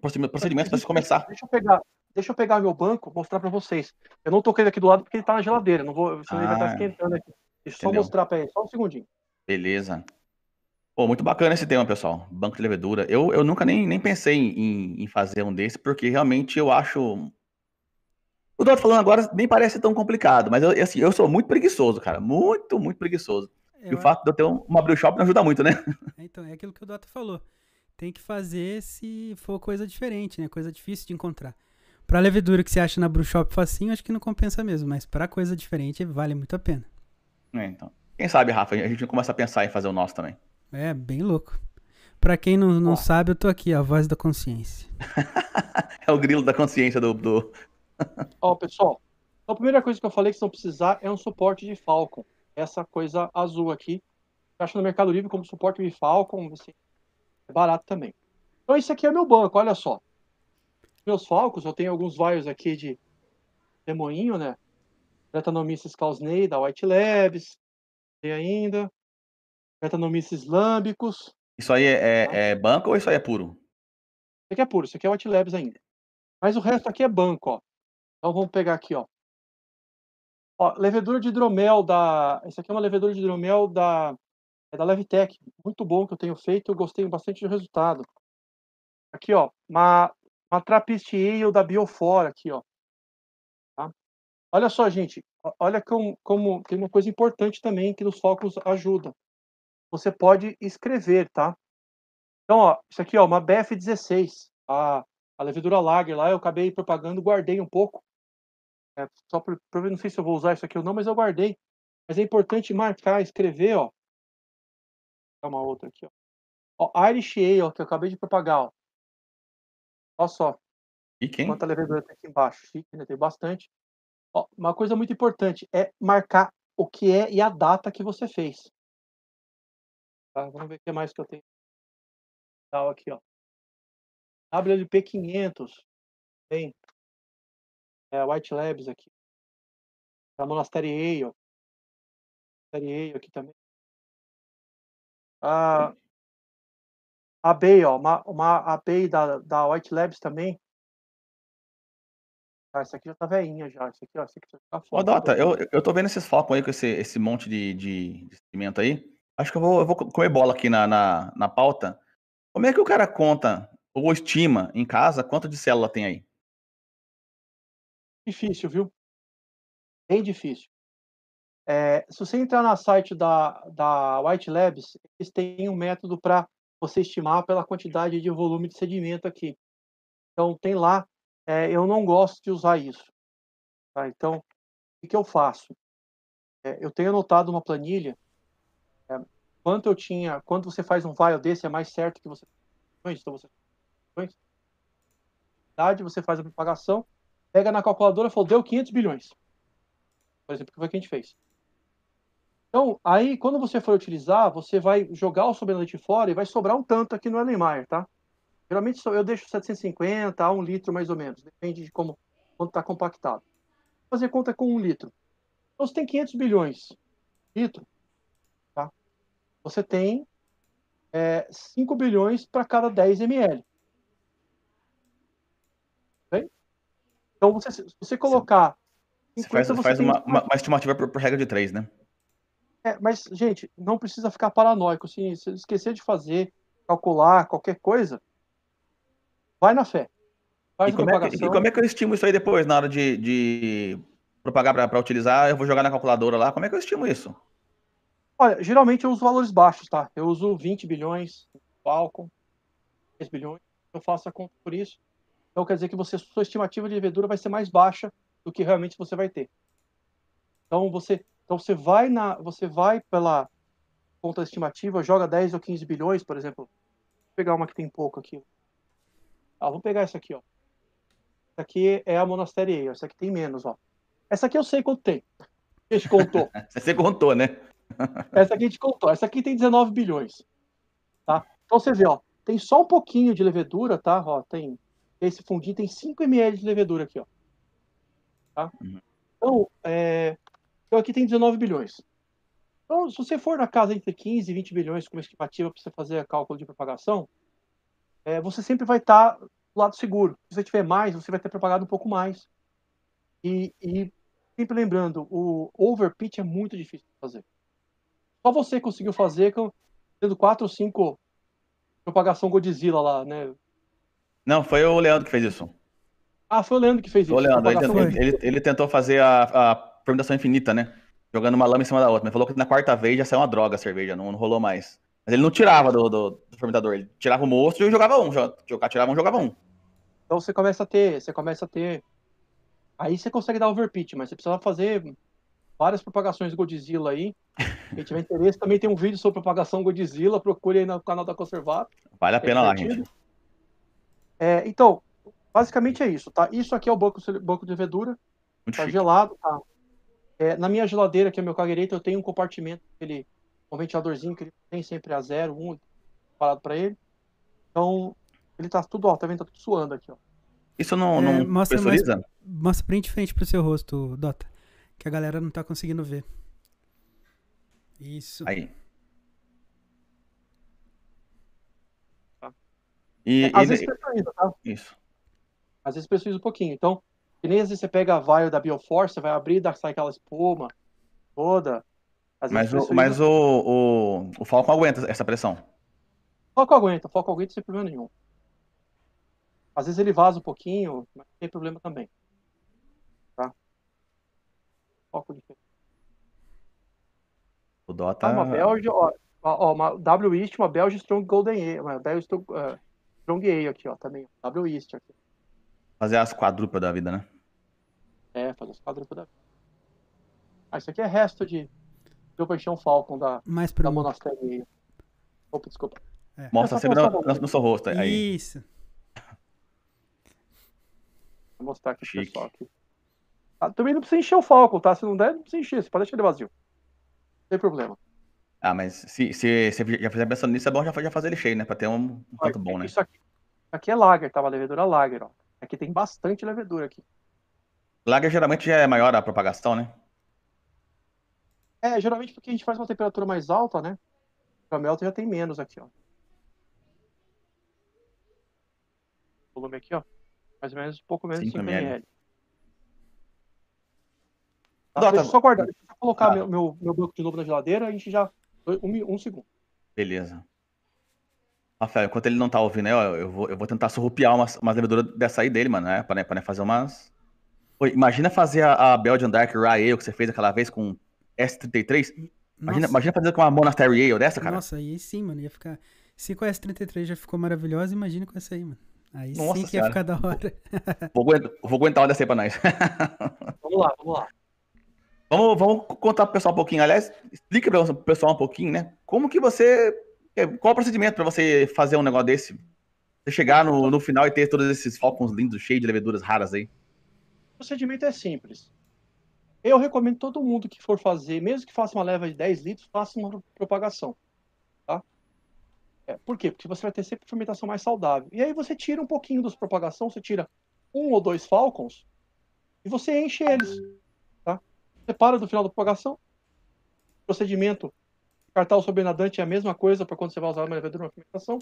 procedi- procedimentos para se começar? Deixa eu pegar, deixa eu pegar meu banco mostrar para vocês. Eu não toquei aqui do lado porque ele tá na geladeira. Não vou, senão ele vai Ah, estar esquentando aqui. Deixa eu só mostrar para ele. Só um segundinho. Beleza. Pô, muito bacana esse tema, pessoal. Banco de levedura. Eu, eu nunca nem, nem pensei em, em fazer um desse, porque realmente eu acho. O Dota falando agora nem parece tão complicado, mas eu, assim, eu sou muito preguiçoso, cara. Muito, muito preguiçoso. E Eu o fato de eu ter um- uma brew shop não ajuda muito, né? Então, é aquilo que o Dota falou. Tem que fazer se for coisa diferente, né? Coisa difícil de encontrar. Pra levedura que você acha na brew shop facinho, acho que não compensa mesmo. Mas pra coisa diferente, vale muito a pena. É, então. Quem sabe, Rafa, a gente começa a pensar em fazer o nosso também. É, bem louco. Pra quem não, não Ó. sabe, eu tô aqui, a voz da consciência. É o grilo da consciência do. do... Ó, pessoal. A primeira coisa que eu falei que vocês vão precisar é um suporte de Falcon. Essa coisa azul aqui. Acho no Mercado Livre como suporte de Falcon. Você... É barato também. Então, esse aqui é meu banco, olha só. Meus Falcons, eu tenho alguns vaios aqui de demoinho, né? Bretanomyces clausnei, da White Labs. Tem ainda. Bretanomyces lambicus. Isso aí é, é- é banco ou isso aí é puro? Isso aqui é puro, isso aqui é White Labs ainda. Mas o resto aqui é banco, ó. Então vamos pegar aqui, ó. Ó, levedura de hidromel da. Esse aqui é uma levedura de hidromel da, é da Levitec. Muito bom que eu tenho feito, eu gostei bastante do resultado. Aqui, ó, uma, uma Trappist Ale da Biofora aqui, ó. Tá? Olha só, gente, olha como, como tem uma coisa importante também que nos focos ajuda. Você pode escrever, tá? Então, ó, isso aqui, ó, uma BF16, a, a levedura Lager lá, eu acabei propagando, guardei um pouco. É, só por- não sei se eu vou usar isso aqui ou não, mas eu guardei. Mas é importante marcar, escrever, ó. Dá uma outra aqui, ó. ó Irish Ale, que eu acabei de propagar, ó. Olha só, E quem? quanta levedura tem aqui embaixo. Chique, né? Tem bastante. Ó, uma coisa muito importante é marcar o que é e a data que você fez. Tá? Vamos ver o que mais que eu tenho. Tal aqui, ó. WLP 500. Tem. É, White Labs aqui. A Monastery Ale. Monastery Ale aqui também. Ah, a Bay, ó. Uma, uma, a Bay da, da White Labs também. Ah, essa aqui já tá velhinha já. Essa aqui, ó. Essa aqui já tá Ô, fora. Dota, eu, eu tô vendo esses focos aí com esse, esse monte de, de, de cimento aí. Acho que eu vou, eu vou comer bola aqui na, na, na pauta. Como é que o cara conta ou estima em casa quanto de célula tem aí? Difícil, viu? Bem difícil. É, se você entrar no site da, da White Labs, eles têm um método para você estimar pela quantidade de volume de sedimento aqui. Então, tem lá. é, eu não gosto de usar isso. tá? Então, o que, eu faço? É, eu tenho anotado uma planilha. Quanto eu tinha. Quando você faz um vial desse, é mais certo que você. Então, você você faz a propagação, pega na calculadora e falou, deu 500 bilhões. Por exemplo, que foi o que a gente fez. Então, aí, quando você for utilizar, você vai jogar o sobrenadente fora e vai sobrar um tanto aqui no Erlenmeyer, tá? Geralmente eu deixo 750 a 1 litro mais ou menos, depende de como quanto está compactado. Vou fazer conta com 1 litro. Então você tem 500 bilhões litro? Você tem é, 5 bilhões para cada 10 ml. Bem? Então você, se você colocar Você faz, 50, faz tem- uma, uma, uma estimativa por, por regra de três, né? É, mas, gente, não precisa ficar paranoico. Assim, se esquecer de fazer, calcular, qualquer coisa, vai na fé. Faz E como, é que, e como é que eu estimo isso aí depois, na hora de, de propagar para utilizar? Eu vou jogar na calculadora lá. Como é que eu estimo isso? Olha, geralmente eu uso valores baixos, tá? Eu uso 20 bilhões, Falcon, 10 bilhões, eu faço a conta por isso. Então quer dizer que você, sua estimativa de levedura vai ser mais baixa do que realmente você vai ter. Então você, então você vai na, você vai pela conta estimativa, joga 10 ou 15 bilhões, por exemplo. Vou pegar uma que tem pouco aqui. Ah, vamos pegar essa aqui, ó. Essa aqui é a Monastery Ale, essa aqui tem menos, ó. Essa aqui eu sei quanto tem. Gente contou. Você contou, né? Essa aqui a gente contou. Essa aqui tem 19 bilhões. Tá? Então você vê, ó, tem só um pouquinho de levedura, tá? Ó, tem esse fundinho tem 5 ml de levedura aqui, ó. Tá? Uhum. Então, é, então aqui tem 19 bilhões. Então, se você for na casa entre 15 e 20 bilhões como estimativa para você fazer o cálculo de propagação, é, você sempre vai estar do lado seguro. Se você tiver mais, você vai ter propagado um pouco mais. E, e sempre lembrando, o overpitch é muito difícil de fazer. Só você conseguiu fazer tendo quatro ou cinco propagação Godzilla lá, né? Não, foi o Leandro que fez isso. Ah, foi o Leandro que fez isso. O Leandro, ele, tentou- ele- ele tentou fazer a, a fermentação infinita, né? Jogando uma lama em cima da outra. Mas falou que na quarta vez já saiu uma droga a cerveja, não, não rolou mais. Mas ele não tirava do, do- do fermentador, ele tirava o moço e jogava um. jo- Jogar, tirava um, jogava um. Então você começa a ter, você começa a ter. Aí você consegue dar overpitch, mas você precisa fazer várias propagações Godzilla aí. Quem tiver interesse, também tem um vídeo sobre propagação Godzilla, procure aí no canal da Conservato. Vale a pena lá, divertido. gente. É, então, basicamente é isso, tá? Isso aqui é o banco, banco de levedura. Muito Tá chique. gelado, tá? É, na minha geladeira, que é o meu cagueirito, eu tenho um compartimento, aquele, um ventiladorzinho que ele tem sempre a zero, um, parado pra ele. Então, ele tá tudo, ó, tá vendo? Tá tudo suando aqui, ó. Isso não, É, não mostra pressuriza? Mostra bem de frente pro seu rosto, Dota. Que a galera não tá conseguindo ver. Isso. Aí. Tá. E É, às ele- vezes pressuriza, tá? Isso. Às vezes pressuriza um pouquinho. Então, que nem às vezes você pega a vial da Bioforce, vai abrir e dá- sai aquela espuma toda. Às vezes Mas, o, mas o, o, o Falcon aguenta essa pressão. Foco aguenta, foco aguenta sem problema nenhum. Às vezes ele vaza um pouquinho, mas não tem problema também. Foco de O Dota. Ah, uma Belge, ó, ó, uma W East, uma Belge Strong Golden Ale, uma Belge Strong, eh, Strong Ale aqui, ó, também. W East aqui. Fazer as quadrupas da vida, né? É, fazer os quadros da Ah, isso aqui é resto de Deu Paixão Falcon da, Mais da pro. Ale. Opa, desculpa. Mostra É só sempre no, no- no seu rosto. Aí. Isso. Vou mostrar aqui pro pessoal aqui. Ah, também não precisa encher o Falcon, tá? Se não der, não precisa encher. Você pode deixar ele vazio. Não tem problema. Ah, mas se, se, se já fizer pensando nisso, é bom já, já fazer ele cheio, né? Pra ter um, um tanto bom, né? Isso aqui, aqui é lager, tá? Uma levedura lager, ó. Aqui tem bastante levedura aqui. Lager geralmente já é maior a propagação, né? É, geralmente porque a gente faz uma temperatura mais alta, né? O Melton já tem menos aqui, ó. Volume aqui, ó. Mais ou menos, um pouco menos de 5 5 ml. ml. Tá, Dota- deixa eu só guardar, deixa eu só colocar Tá. meu, meu, meu banco de novo na geladeira, a gente já. Um, um segundo. Beleza. Rafael, enquanto ele não tá ouvindo aí, ó, eu vou, eu vou tentar surrupiar umas, umas leveduras dessa aí dele, mano, né? Pra, né, pra né, fazer umas. Pô, imagina fazer a, a Belgian Dark Rye Ale que você fez aquela vez com S33. Imagina, imagina fazer com uma Monastery Ale dessa, cara. nossa, aí sim, mano. Ia ficar. Se com a S33 já ficou maravilhosa, imagina com essa aí, mano. Aí Nossa sim que ia ficar da hora. Vou, aguentar- vou aguentar uma dessa aí pra nós. Vamos lá, vamos lá. Vamos, vamos contar pro pessoal um pouquinho. Aliás, explica para o pessoal um pouquinho, né? Como que você. é, Qual o procedimento para você fazer um negócio desse? Você chegar no, no final e ter todos esses falcons lindos, cheios de leveduras raras aí. O procedimento é simples. Eu recomendo todo mundo que for fazer, mesmo que faça uma leva de 10 litros, faça uma propagação. Tá? É, por quê? Porque você vai ter sempre fermentação mais saudável. E aí você tira um pouquinho dos propagação, você tira um ou dois falcons e você enche eles. Separa do final da propagação. Procedimento cartar o sobrenadante é a mesma coisa para quando você vai usar uma levedura na fermentação.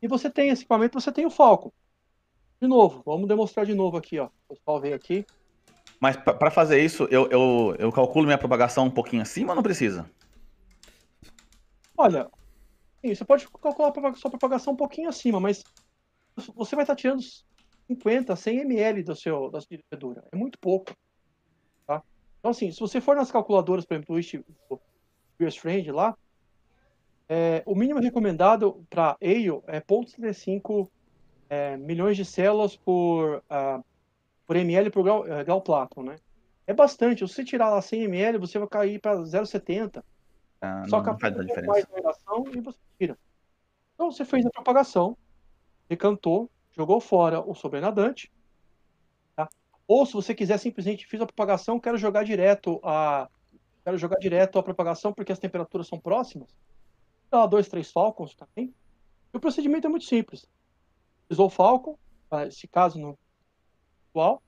E você tem esse equipamento, você tem o falco. De novo, vamos demonstrar de novo aqui, ó. O pessoal veio aqui. Mas para fazer isso, eu, eu, eu calculo minha propagação um pouquinho acima ou não precisa? Olha, sim, você pode calcular a sua propagação um pouquinho acima, mas você vai estar tirando 50, 100 ml do seu, da sua levedura. É muito pouco. Então, assim, se você for nas calculadoras, por exemplo, do US Friend lá, é, o mínimo recomendado para ale é 0,35 é, milhões de células por, uh, por ml por grau, uh, grau né? É bastante. Se você tirar lá 100 ml, você vai cair para 0,70. Ah, Só que faz a diferença. e você tira. Então você fez a propagação, decantou, jogou fora o sobrenadante. Ou se você quiser simplesmente fiz a propagação, quero jogar direto a quero jogar direto a propagação porque as temperaturas são próximas. Dá lá dois, três falcons também. E o procedimento é muito simples. Usou o falcon, esse caso no atual,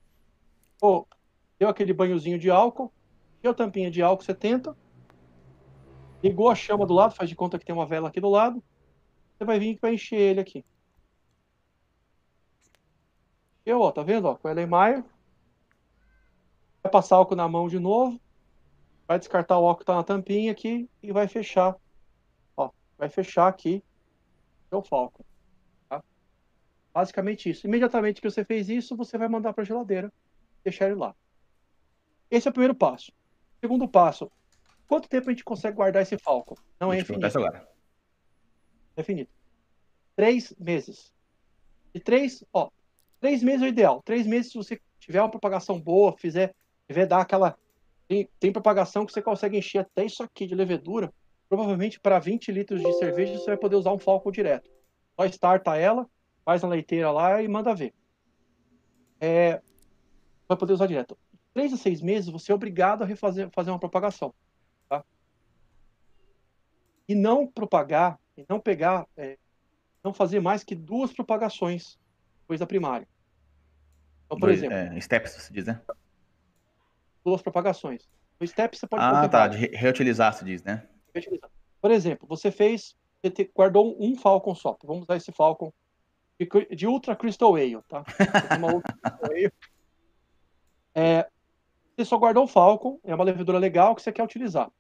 ou deu aquele banhozinho de álcool, deu tampinha de álcool 70, ligou a chama do lado, faz de conta que tem uma vela aqui do lado, você vai vir e vai encher ele aqui. Eu, ó, tá vendo? Ó, com o Mayer. Vai passar álcool na mão de novo. Vai descartar o álcool que tá na tampinha aqui e vai fechar. Ó, vai fechar aqui o falco. Tá? Basicamente isso. Imediatamente que você fez isso, você vai mandar para a geladeira, deixar ele lá. Esse é o primeiro passo. Segundo passo, quanto tempo a gente consegue guardar esse falco? Não é infinito. Agora. É infinito. Três meses. De três, ó, Três meses é o ideal. Três meses, se você tiver uma propagação boa, fizer, tiver dar aquela. Tem, tem propagação que você consegue encher até isso aqui de levedura. Provavelmente para 20 litros de cerveja você vai poder usar um falco direto. Só starta ela, faz na leiteira lá e manda ver. É, vai poder usar direto. Três a seis meses você é obrigado a refazer fazer uma propagação. Tá? E não propagar, e não pegar, é, não fazer mais que duas propagações depois da primária. Então, por Dois, exemplo. É, steps, você diz, né? Duas propagações. O step você pode Ah, tá. Reutilizar, se diz, né? Reutilizar. Por exemplo, você fez. Você guardou um Falcon só. Vamos usar esse Falcon de, de Ultra Crystal Ale, tá? Uma Ultra Crystal Ale. É, você só guardou o Falcon, é uma levedura legal que você quer utilizar.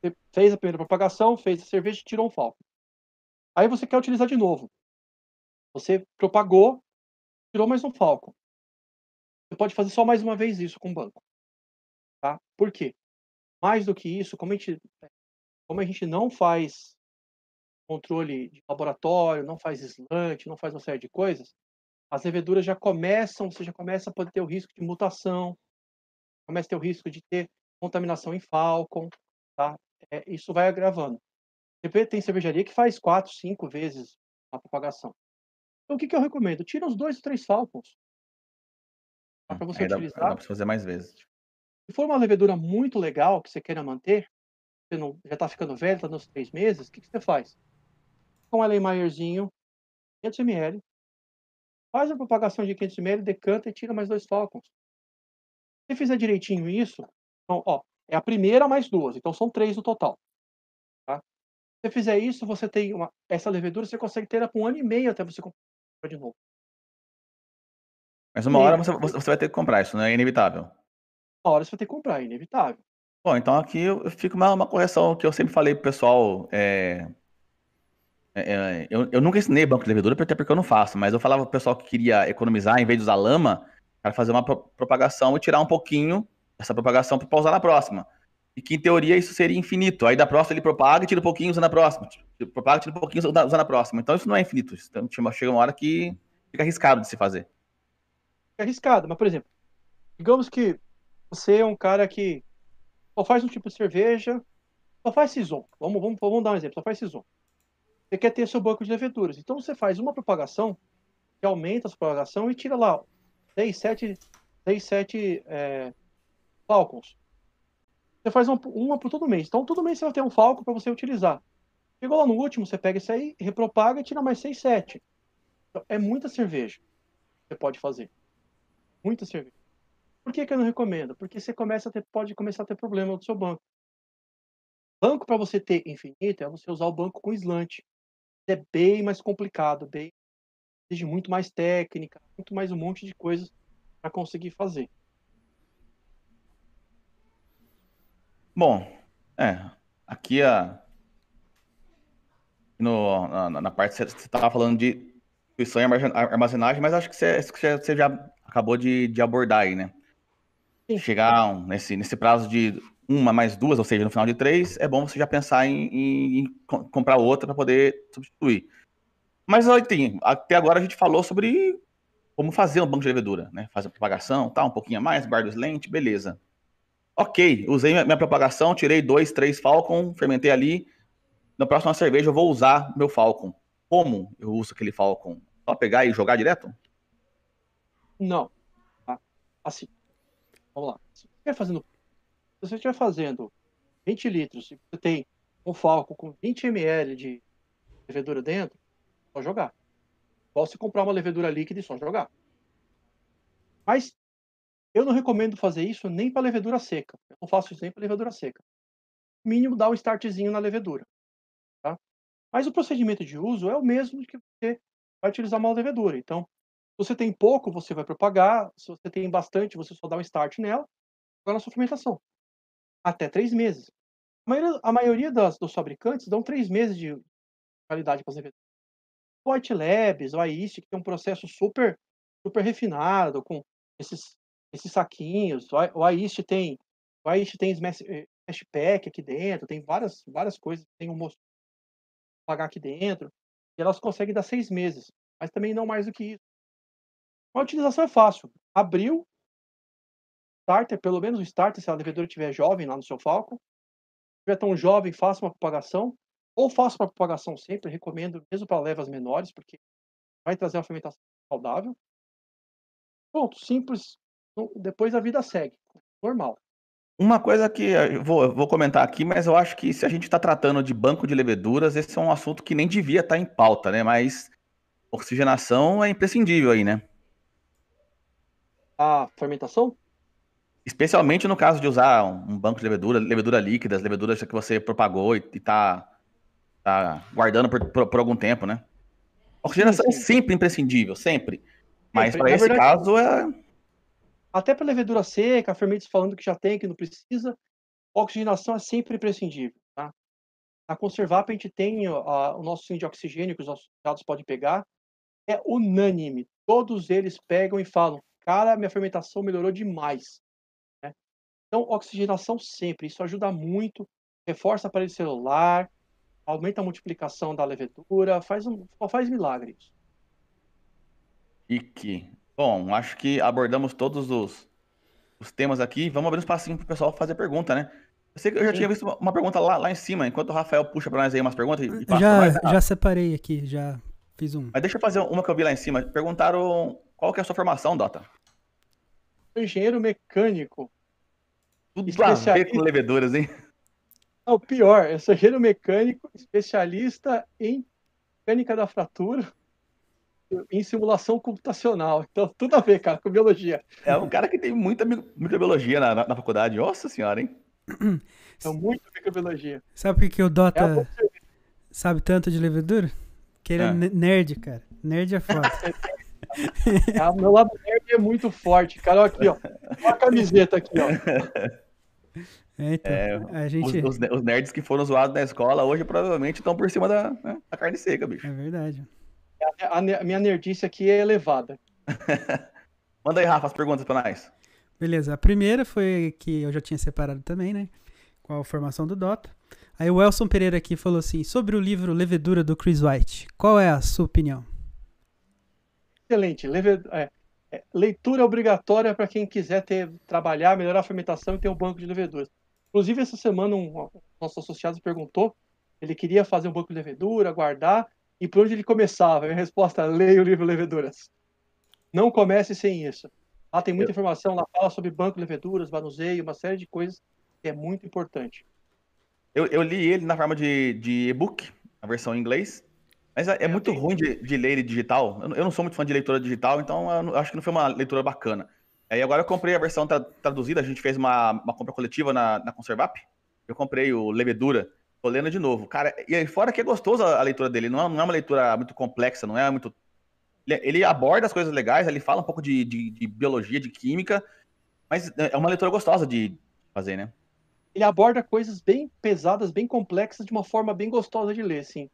Você fez a primeira propagação, fez a cerveja e tirou um Falcon. Aí você quer utilizar de novo. Você propagou, tirou mais um Falcon. Você pode fazer só mais uma vez isso com o banco. Tá? Por quê? Mais do que isso, como a gente, como a gente não faz controle de laboratório, não faz slant, não faz uma série de coisas, as leveduras já começam, você já começa a poder ter o risco de mutação, começa a ter o risco de ter contaminação em Falcon, tá? É, isso vai agravando. Tem cervejaria que faz quatro, cinco vezes a propagação. Então, o que, que eu recomendo? Tira os dois ou três Falcons. Para você Aí dá, utilizar. Dá para fazer mais vezes. Se for uma levedura muito legal que você queira manter, você não, já está ficando velho, está nos três meses, o que, que você faz? Com um Erlenmeyerzinho, 500 ml, faz a propagação de 500 ml, decanta e tira mais dois Falcons. Se você fizer direitinho isso, então, ó, é a primeira mais duas, então são três no total tá? Se você fizer isso, você tem uma, essa levedura, você consegue ter ela por um ano e meio até você comprar de novo. Mas uma hora você, você vai ter que comprar, isso não é inevitável. Hora você vai ter que comprar, é inevitável. Bom, então aqui eu fico uma, uma correção que eu sempre falei pro pessoal. É, é, é, eu, eu nunca ensinei banco de levedura, até porque eu não faço, mas eu falava pro pessoal que queria economizar, em vez de usar lama, para fazer uma pro, propagação e tirar um pouquinho essa propagação para usar na próxima. E que em teoria isso seria infinito. Aí da próxima ele propaga e tira um pouquinho, usa na próxima. Propaga, tira um pouquinho, usa na próxima. Então isso não é infinito. Então chega uma hora que fica arriscado de se fazer. Fica arriscado, mas por exemplo, digamos que você é um cara que só faz um tipo de cerveja, só faz Saison. Vamos, vamos, vamos dar um exemplo, só faz Saison. Você quer ter seu banco de leveduras. Então você faz uma propagação, que aumenta essa propagação e tira lá 6, 7, 6, 7 é, Falcons. Você faz uma, uma por todo mês. Então, todo mês você vai ter um falco para você utilizar. Chegou lá no último, você pega esse aí, repropaga e tira mais 6, 7. Então, é muita cerveja que você pode fazer. Muita cerveja. Por que, que eu não recomendo? Porque você começa a ter, pode começar a ter problema no seu banco. Banco para você ter infinito é você usar o banco com slant. É bem mais complicado, bem exige muito mais técnica, muito mais um monte de coisas para conseguir fazer. Bom, é, aqui a no, na, na parte que você estava falando de instituição e armazenagem, mas acho que você, você já acabou de, de abordar aí, né? Chegar nesse, nesse prazo de uma mais duas, ou seja, no final de três, é bom você já pensar em, em, em comprar outra para poder substituir. Mas tem, até agora a gente falou sobre como fazer um banco de levedura, né? Fazer propagação, tá, um pouquinho a mais, guarda os lentes, beleza. Ok, usei minha propagação, tirei dois, três Falcon, fermentei ali. Na próxima cerveja eu vou usar meu Falcon. Como eu uso aquele Falcon? Só pegar e jogar direto? Não. Tá? Assim, vamos lá. Se você estiver fazendo, se você estiver fazendo 20 litros, se você tem um Falcon com 20 ml de levedura dentro, só jogar. Posso comprar uma levedura líquida e só jogar. Mas eu não recomendo fazer isso nem para levedura seca. Eu não faço isso nem para levedura seca. Mínimo dá um startzinho na levedura. Tá? Mas o procedimento de uso é o mesmo que você vai utilizar uma levedura. Então, se você tem pouco, você vai propagar. Se você tem bastante, você só dá um start nela. Agora na sua fermentação. Até três meses. A maioria, a maioria das, dos fabricantes dão três meses de qualidade para as leveduras. O White Labs, o AIST, que tem um processo super, super refinado, com esses, esses saquinhos. O AIST tem, o AIST tem Smash, eh, Smash Pack aqui dentro, tem várias, várias coisas, tem um pagar aqui dentro, e elas conseguem dar seis meses, mas também não mais do que isso. A utilização é fácil. Abriu, starter, pelo menos o starter, se a levedura estiver jovem lá no seu Falcon, se estiver tão jovem, faça uma propagação, ou faço para propagação sempre, recomendo mesmo para levas menores, porque vai trazer uma fermentação saudável. Pronto, simples. Então, depois a vida segue, normal. Uma coisa que eu vou, vou comentar aqui, mas eu acho que se a gente está tratando de banco de leveduras, esse é um assunto que nem devia estar tá em pauta, né? Mas oxigenação é imprescindível aí, né? A fermentação? Especialmente no caso de usar um banco de levedura, levedura líquidas, leveduras que você propagou e está tá guardando por, por, por algum tempo, né? A oxigenação sim, sim. é sempre imprescindível, sempre. Mas para esse verdade, caso é. Até para levedura seca, fermentos falando que já tem, que não precisa, a oxigenação é sempre imprescindível. Tá? Na Conservap a gente tem a, o nosso sim de oxigênio que os nossos dados podem pegar. É unânime. Todos eles pegam e falam: cara, minha fermentação melhorou demais. Né? Então, oxigenação sempre. Isso ajuda muito. Reforça aparelho celular, aumenta a multiplicação da levedura, faz um, faz milagres. E que, bom, acho que abordamos todos os, os temas aqui. Vamos abrir um espacinho para o pessoal fazer pergunta, né? Eu sei que eu já Sim. tinha visto uma pergunta lá, lá em cima, enquanto o Rafael puxa para nós aí umas perguntas. E já, já separei aqui, já fiz um. Mas deixa eu fazer uma que eu vi lá em cima. Perguntaram qual que é a sua formação, Dota? Engenheiro mecânico. Tudo a ver com leveduras, hein? Não, pior, eu sou engenheiro mecânico, especialista em mecânica da fratura em simulação computacional. Então, tudo a ver, cara, com biologia. É um cara que tem muita microbiologia na, na, na faculdade. Nossa senhora, hein? É muito microbiologia. Sabe por que o Dota é sabe tanto de levedura? Que ele é, é nerd, cara. Nerd é foda. é, o meu lado nerd é muito forte, cara. Olha aqui, ó. Olha a camiseta aqui, ó. É, então, é, a gente... os, os, nerds que foram zoados na escola hoje provavelmente estão por cima da, né, da carne seca, bicho. É verdade. A, a, a minha nerdice aqui é elevada. Manda aí, Rafa, as perguntas para nós. Beleza. A primeira foi que eu já tinha separado também, né? Com a formação do Dota. Aí o Elson Pereira aqui falou assim: sobre o livro Levedura do Chris White, qual é a sua opinião? Excelente. É, é, leitura obrigatória para quem quiser ter, trabalhar, melhorar a fermentação e ter um banco de leveduras. Inclusive, essa semana, um, nosso associado perguntou, ele queria fazer um banco de levedura, guardar, e por onde ele começava? A minha resposta, leia o livro Leveduras. Não comece sem isso. Lá tem muita informação, lá fala sobre banco de leveduras, manuseio, uma série de coisas que é muito importante. Eu, eu li ele na forma de, de e-book, a versão em inglês. Mas é, é muito ruim de, de ler digital. Eu, eu, não sou muito fã de leitura digital, então eu, acho que não foi uma leitura bacana. Aí agora eu comprei a versão tra traduzida, a gente fez uma, uma compra coletiva na, na Conservap. Eu comprei o Levedura, tô lendo de novo. Cara, e aí fora que é gostoso a, a leitura dele, não é, não é, uma leitura muito complexa, não é muito. Ele, ele aborda as coisas legais, ele fala um pouco de, de, de, biologia, de química, mas é, é uma leitura gostosa de fazer, né? Ele aborda coisas bem pesadas, bem complexas, de uma forma bem gostosa de ler, sim.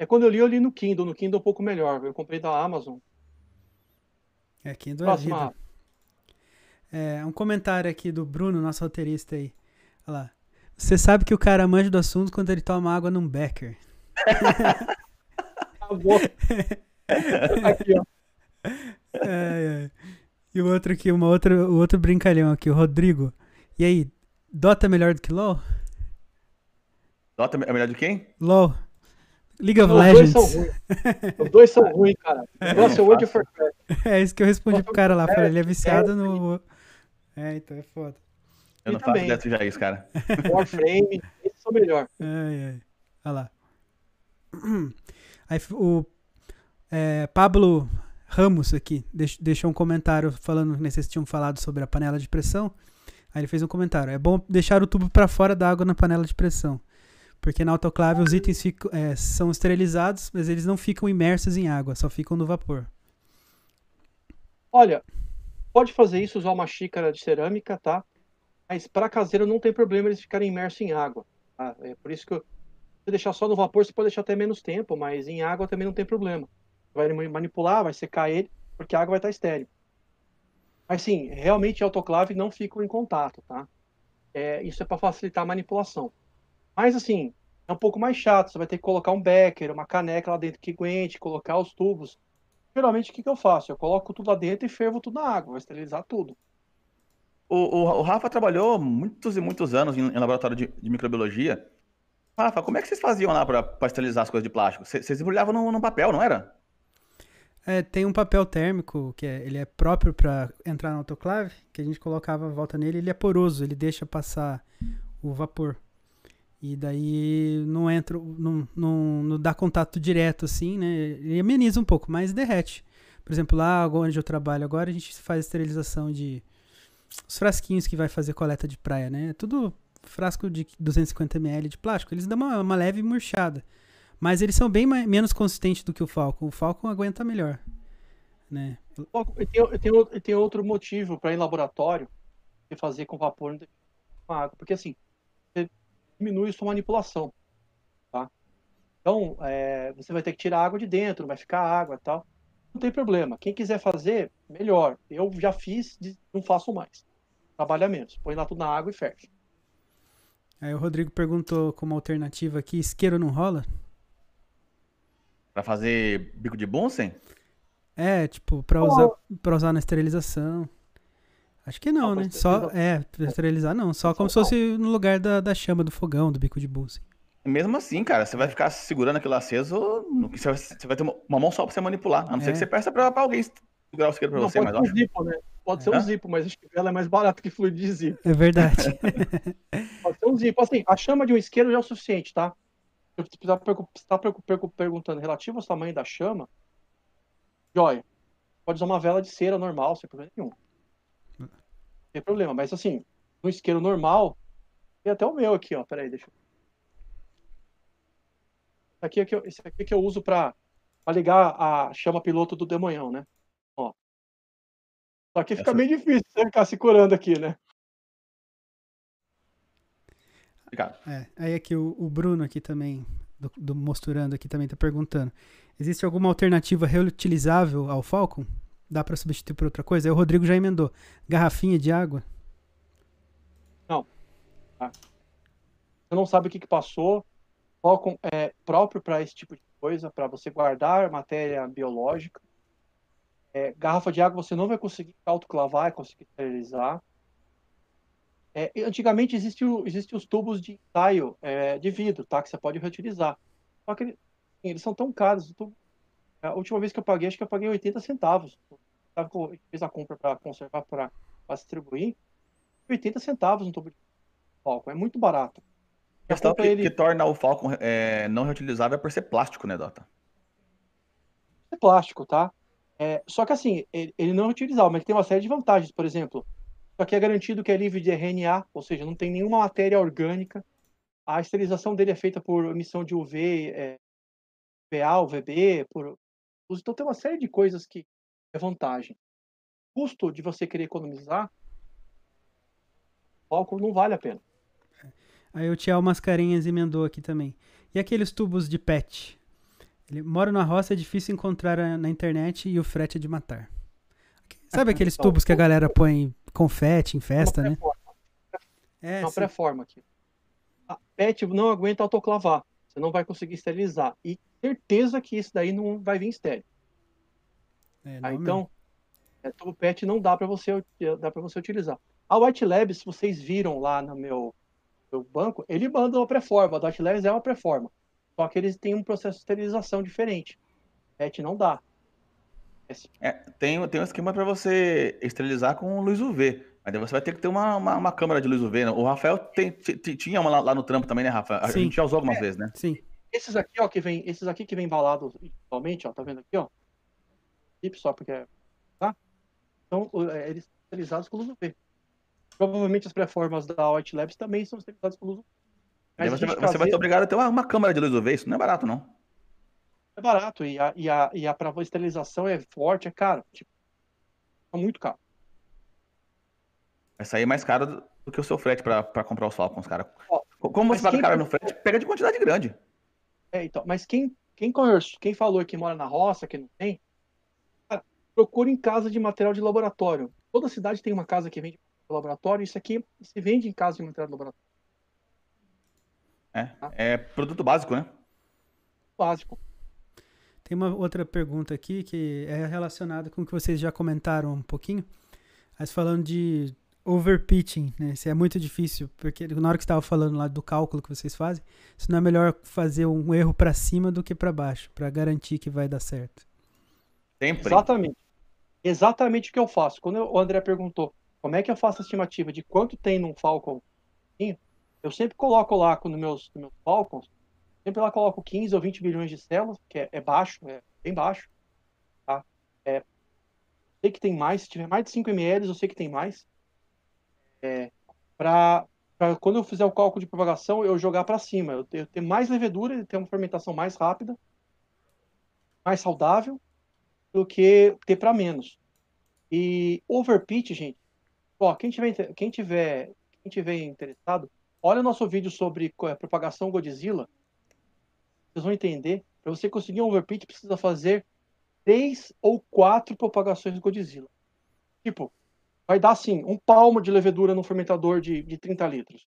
É quando eu li, eu li no Kindle, no Kindle um pouco melhor. Eu comprei da Amazon. É, Kindle é Próxima. é vida. É, um comentário aqui do Bruno, nosso roteirista aí. Olha lá. Você sabe que o cara manja do assunto quando ele toma água num Becker. Acabou. aqui, ó. É, é. E o outro aqui, uma outra, o outro brincalhão aqui, o Rodrigo. E aí, Dota é melhor do que LoL? Dota é melhor do que quem? LoL. League of Os Legends. Dois são ruins. Os dois são ruins, cara. Nossa, é World of Warcraft. É isso que eu respondi pro cara lá. Falei, ele é viciado no. É, então é foda. Eu não faço ideia de já isso, cara. Warframe, esses são melhor. Ai, ai. Olha lá. Aí o é, Pablo Ramos aqui deixou um comentário falando que vocês tinham falado sobre a panela de pressão. Aí ele fez um comentário. É bom deixar o tubo para fora da água na panela de pressão. Porque na autoclave os itens ficam, é, são esterilizados, mas eles não ficam imersos em água, só ficam no vapor. Olha, pode fazer isso, usar uma xícara de cerâmica, tá? Mas para caseiro não tem problema eles ficarem imersos em água. Tá? É por isso que eu, se deixar só no vapor, você pode deixar até menos tempo, mas em água também não tem problema. Vai manipular, vai secar ele, porque a água vai estar estéreo. Mas sim, realmente autoclave não ficam em contato, tá? É, isso é para facilitar a manipulação. Mas assim, é um pouco mais chato. Você vai ter que colocar um becker, uma caneca lá dentro que aguente, colocar os tubos. Geralmente, o que, que eu faço? Eu coloco tudo lá dentro e fervo tudo na água, vou esterilizar tudo. O, o, o Rafa trabalhou muitos e muitos anos em, em laboratório de, de, microbiologia. Rafa, como é que vocês faziam lá para esterilizar as coisas de plástico? Vocês embrulhavam no, no, papel, não era? É, tem um papel térmico que é, ele é próprio para entrar no autoclave, que a gente colocava a volta nele, ele é poroso, ele deixa passar o vapor. E daí não entra, não, não, não dá contato direto assim, né? Ele ameniza um pouco, mas derrete. Por exemplo, lá onde eu trabalho agora, a gente faz esterilização de os frasquinhos que vai fazer coleta de praia, né? É tudo frasco de 250 ml de plástico. Eles dão uma, uma leve murchada. Mas eles são bem mais, menos consistentes do que o Falcon. O Falcon aguenta melhor. Né? Tenho outro motivo para ir em laboratório e fazer com vapor com água. Porque assim, diminui sua manipulação. Tá? Então, é, você vai ter que tirar água de dentro, vai ficar água e tal. Não tem problema. Quem quiser fazer, melhor. Eu já fiz, não faço mais. Trabalha menos. Põe lá tudo na água e fecha. Aí o Rodrigo perguntou como alternativa aqui, isqueiro não rola? Para fazer bico de Bunsen? É, tipo, para usar, pra usar na esterilização. Acho que não, não né? Só, é, esterilizar não. Só como se fosse no lugar da, da chama do fogão, do bico de búzia. Mesmo assim, cara, você vai ficar segurando aquilo aceso, você vai ter uma mão só pra você manipular. A não é. ser que você peça pra, pra alguém segurar o isqueiro pra não, você, mas um zipo, né? Pode ser é? um zipo, mas acho que ela é mais barato que fluido de zipo. É verdade. pode ser um zipo. Assim, a chama de um isqueiro já é o suficiente, tá? Se você está perguntando relativo ao tamanho da chama, joia. Pode usar uma vela de cera normal, sem problema nenhum tem problema. Mas assim, no isqueiro normal, tem até o meu aqui, ó. Peraí, deixa eu. Esse aqui, é que eu, esse aqui que eu uso para ligar a chama piloto do demanhão, né? Ó. Só que fica Essa... meio difícil você ficar segurando aqui, né? É, aí aqui o, o, Bruno aqui também, do, do Mosturando aqui também tá perguntando. Existe alguma alternativa reutilizável ao Falcon? Dá para substituir por outra coisa? Aí o Rodrigo já emendou. Garrafinha de água? Não. Ah. Você não sabe o que, que passou. Falcon é próprio para esse tipo de coisa, para você guardar matéria biológica. É, garrafa de água você não vai conseguir autoclavar e conseguir esterilizar. É, antigamente existiam existe os tubos de ensaio é, de vidro, tá? Que você pode reutilizar. Só que eles são tão caros, a última vez que eu paguei, acho que eu paguei 80 centavos. Eu fiz a compra para conservar, para distribuir. 80 centavos no tubo de palco. É muito barato. A questão que, ele... que torna o Falcon é, não reutilizável é por ser plástico, né, Dota? É plástico, tá? É, só que assim, ele, ele não é reutilizável, mas tem uma série de vantagens. Por exemplo, só que é garantido que é livre de RNA, ou seja, não tem nenhuma matéria orgânica. A esterilização dele é feita por emissão de UV, é, VA, UVB, por... então tem uma série de coisas que é vantagem. O custo de você querer economizar, o álcool não vale a pena. Aí o Tiel Mascarenhas emendou aqui também. E aqueles tubos de PET? Ele mora na roça, é difícil encontrar na internet e o frete é de matar. Sabe aqueles então, tubos que a galera põe confete em festa, né? É, uma pré-forma aqui. A PET não aguenta autoclavar. Você não vai conseguir esterilizar. E certeza que isso daí não vai vir estéreo. É, ah, então, é, tubo PET não dá para você, dá você utilizar. A White Labs, se vocês viram lá no meu, meu banco, ele manda uma pré-forma. A White Labs é uma pré-forma. Só que eles têm um processo de esterilização diferente. PET não dá. É, tem, tem um esquema para você esterilizar com luz UV. Mas daí você vai ter que ter uma, uma, uma câmera de luz UV. Né? O Rafael tem, tinha uma lá, lá, no trampo também, né, Rafa? A Sim. gente já usou algumas é, vezes, né? Sim. Esses aqui, ó, que vem, esses aqui que vem embalados atualmente, ó, tá vendo aqui, ó? Tip só porque é, tá? Então, é, eles são esterilizados com luz UV. Provavelmente as pré-formas da White Labs também são esterilizadas com luz UV. Mas você, você vai ser obrigado a ter uma, uma câmera de luz UV, isso não é barato, não é barato. E a, e a, e a pra esterilização é forte, é caro. Tipo, é muito caro. Vai sair mais caro do que o seu frete para comprar os Falcons, cara. Ó, Como você paga caro no frete, pega de quantidade grande. É, então, mas quem, quem conhece, quem falou que mora na roça, que não tem, cara, procura em casa de material de laboratório. Toda cidade tem uma casa que vende laboratório, isso aqui se vende em casa de material de laboratório. É, tá? é produto básico, né? Básico. Tem uma outra pergunta aqui que é relacionada com o que vocês já comentaram um pouquinho, mas falando de overpitching, né? Se é muito difícil, porque na hora que estava falando lá do cálculo que vocês fazem, se não é melhor fazer um erro para cima do que para baixo, para garantir que vai dar certo. Sempre. Exatamente. Exatamente o que eu faço. Quando o André perguntou como é que eu faço a estimativa de quanto tem num Falcon, eu sempre coloco lá nos meus, nos meus Falcons Sempre lá coloco 15 ou 20 bilhões de células, que é, é baixo, é bem baixo. Tá? É, sei que tem mais, se tiver mais de 5 ml, eu sei que tem mais. É, para quando eu fizer o cálculo de propagação, eu jogar para cima, eu, eu ter mais levedura, ter uma fermentação mais rápida, mais saudável, do que ter para menos. E overpitch, gente, ó, quem tiver, quem tiver, quem tiver interessado, olha o nosso vídeo sobre é, propagação Godzilla vocês vão entender, para você conseguir um overpitch, precisa fazer três ou quatro propagações Godzilla. Tipo, vai dar assim, um palmo de levedura no fermentador de, de 30 litros.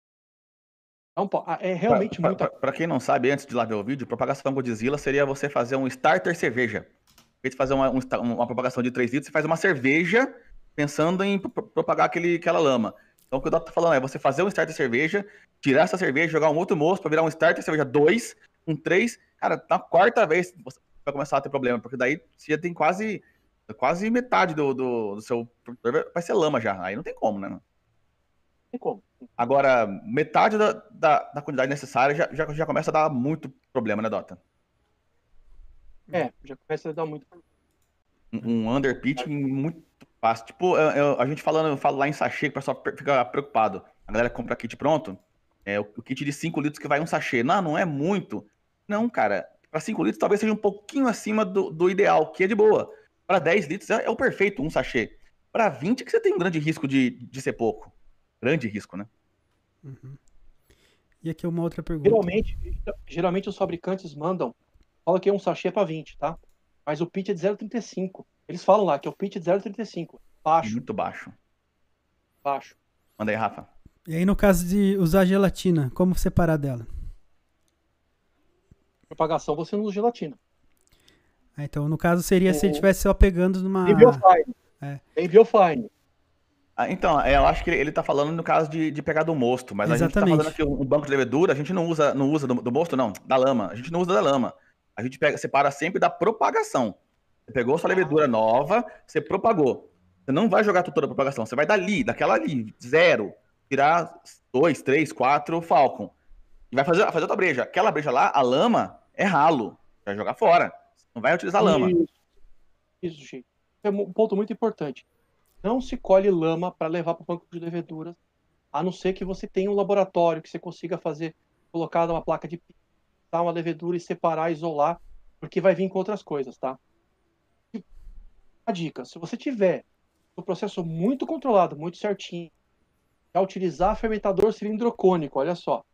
É, um, é realmente pra, muita... Para quem não sabe, antes de lá ver o vídeo, propagação Godzilla seria você fazer um starter cerveja. Em vez de fazer uma, um, uma propagação de 3 litros, você faz uma cerveja pensando em propagar aquele, aquela lama. Então o que o Dota tá falando é você fazer um starter cerveja, tirar essa cerveja, jogar um outro moço para virar um starter cerveja 2, com três, cara, na quarta vez você vai começar a ter problema, porque daí você já tem quase, quase metade do, do, do seu. Vai ser lama já. Aí não tem como, né? Não tem como. Agora, metade da, da, da quantidade necessária já, já, já começa a dar muito problema, né, Dota? É, já começa a dar muito problema. Um, um underpitch muito fácil. Tipo, eu, eu, a gente falando, eu falo lá em sachê, o pessoal fica preocupado. A galera compra kit pronto, é, o, o kit de 5 litros que vai um sachê. Não, não é muito. Não, cara. Para 5 litros talvez seja um pouquinho acima do, do ideal, que é de boa. Para 10 litros é, é, o perfeito, um sachê. Para 20 que você tem um grande risco de, de ser pouco. Grande risco, né? Uhum. E aqui uma outra pergunta. Geralmente, geralmente os fabricantes mandam, fala que é um sachê para 20, tá? Mas o pitch é de 0,35. Eles falam lá que é o pitch de 0,35. Baixo. Muito baixo. Baixo. Manda aí, Rafa. E aí, no caso de usar gelatina, como separar dela? propagação você não usa gelatina. Ah, então, no caso, seria se ele estivesse só pegando numa. Tem biofine. É. Tem biofine. Ah, então, é, eu acho que ele está falando no caso de, de pegar do mosto, mas Exatamente. a gente está falando aqui um banco de levedura, a gente não usa, não usa do, do mosto, não, da lama. A gente não usa da lama. A gente pega, separa sempre da propagação. Você pegou sua levedura nova, você propagou. Você não vai jogar toda a propagação, você vai dali, daquela ali, zero, tirar dois, três, quatro Falcon. e vai fazer, fazer outra breja. Aquela breja lá, a lama é ralo. Vai jogar fora. Não vai utilizar lama. Isso, isso. É um ponto muito importante. Não se colhe lama para levar para o banco de leveduras, a não ser que você tenha um laboratório que você consiga fazer, colocar uma placa de dar uma levedura e separar, isolar, porque vai vir com outras coisas, tá? A dica, se você tiver um processo muito controlado, muito certinho, já utilizar fermentador cilindrocônico, olha só.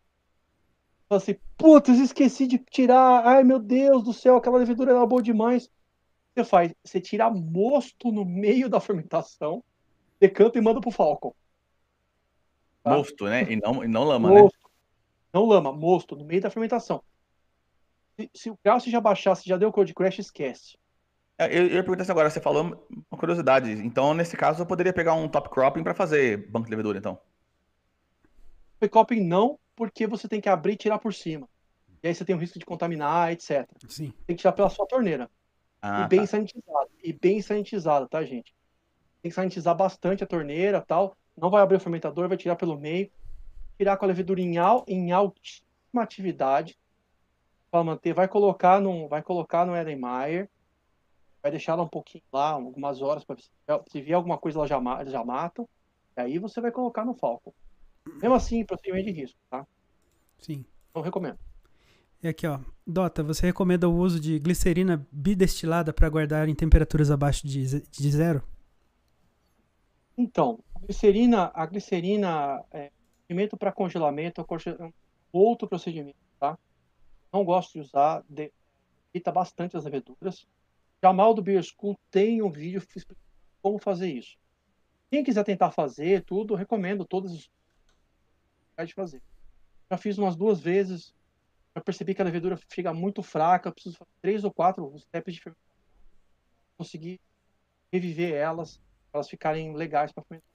Assim, putz, esqueci de tirar, ai meu Deus do céu, aquela levedura era boa demais. Você faz, você tira mosto no meio da fermentação, decanta e manda pro Falcon. Tá? Mosto, né? E não, e não lama, né? mosto. né? Não lama, mosto, no meio da fermentação. Se, se o grau já baixar, se já deu code crash, esquece. É, eu, eu ia perguntar agora, você falou uma curiosidade. Então, nesse caso, eu poderia pegar um top cropping para fazer banco de levedura, então? Top cropping não, porque você tem que abrir e tirar por cima. E aí você tem o risco de contaminar, etc. Sim. Tem que tirar pela sua torneira. Ah, e bem tá. sanitizado. E bem sanitizado, tá, gente? Tem que sanitizar bastante a torneira tal. Não vai abrir o fermentador, vai tirar pelo meio. Tirar com a levedura em, al, em altíssima atividade. Para manter. Vai colocar, num, vai colocar no Erlenmeyer vai deixar ela um pouquinho lá, algumas horas, para se vier alguma coisa ela já, já matam, e aí você vai colocar no Falcon. Mesmo assim, procedimento de risco, tá? Sim. Não recomendo. E aqui, ó. Dota, você recomenda o uso de glicerina bidestilada para guardar em temperaturas abaixo de, de zero? Então, a glicerina, a glicerina é procedimento para congelamento é outro procedimento, tá? Não gosto de usar, de, evita bastante as leveduras. Jamal do Beer School tem um vídeo explicando como fazer isso. Quem quiser tentar fazer tudo, recomendo todas as de fazer. Já fiz umas duas vezes, já percebi que a levedura fica muito fraca, preciso fazer três ou quatro steps de fermentação, conseguir reviver elas, para elas ficarem legais para fermentar.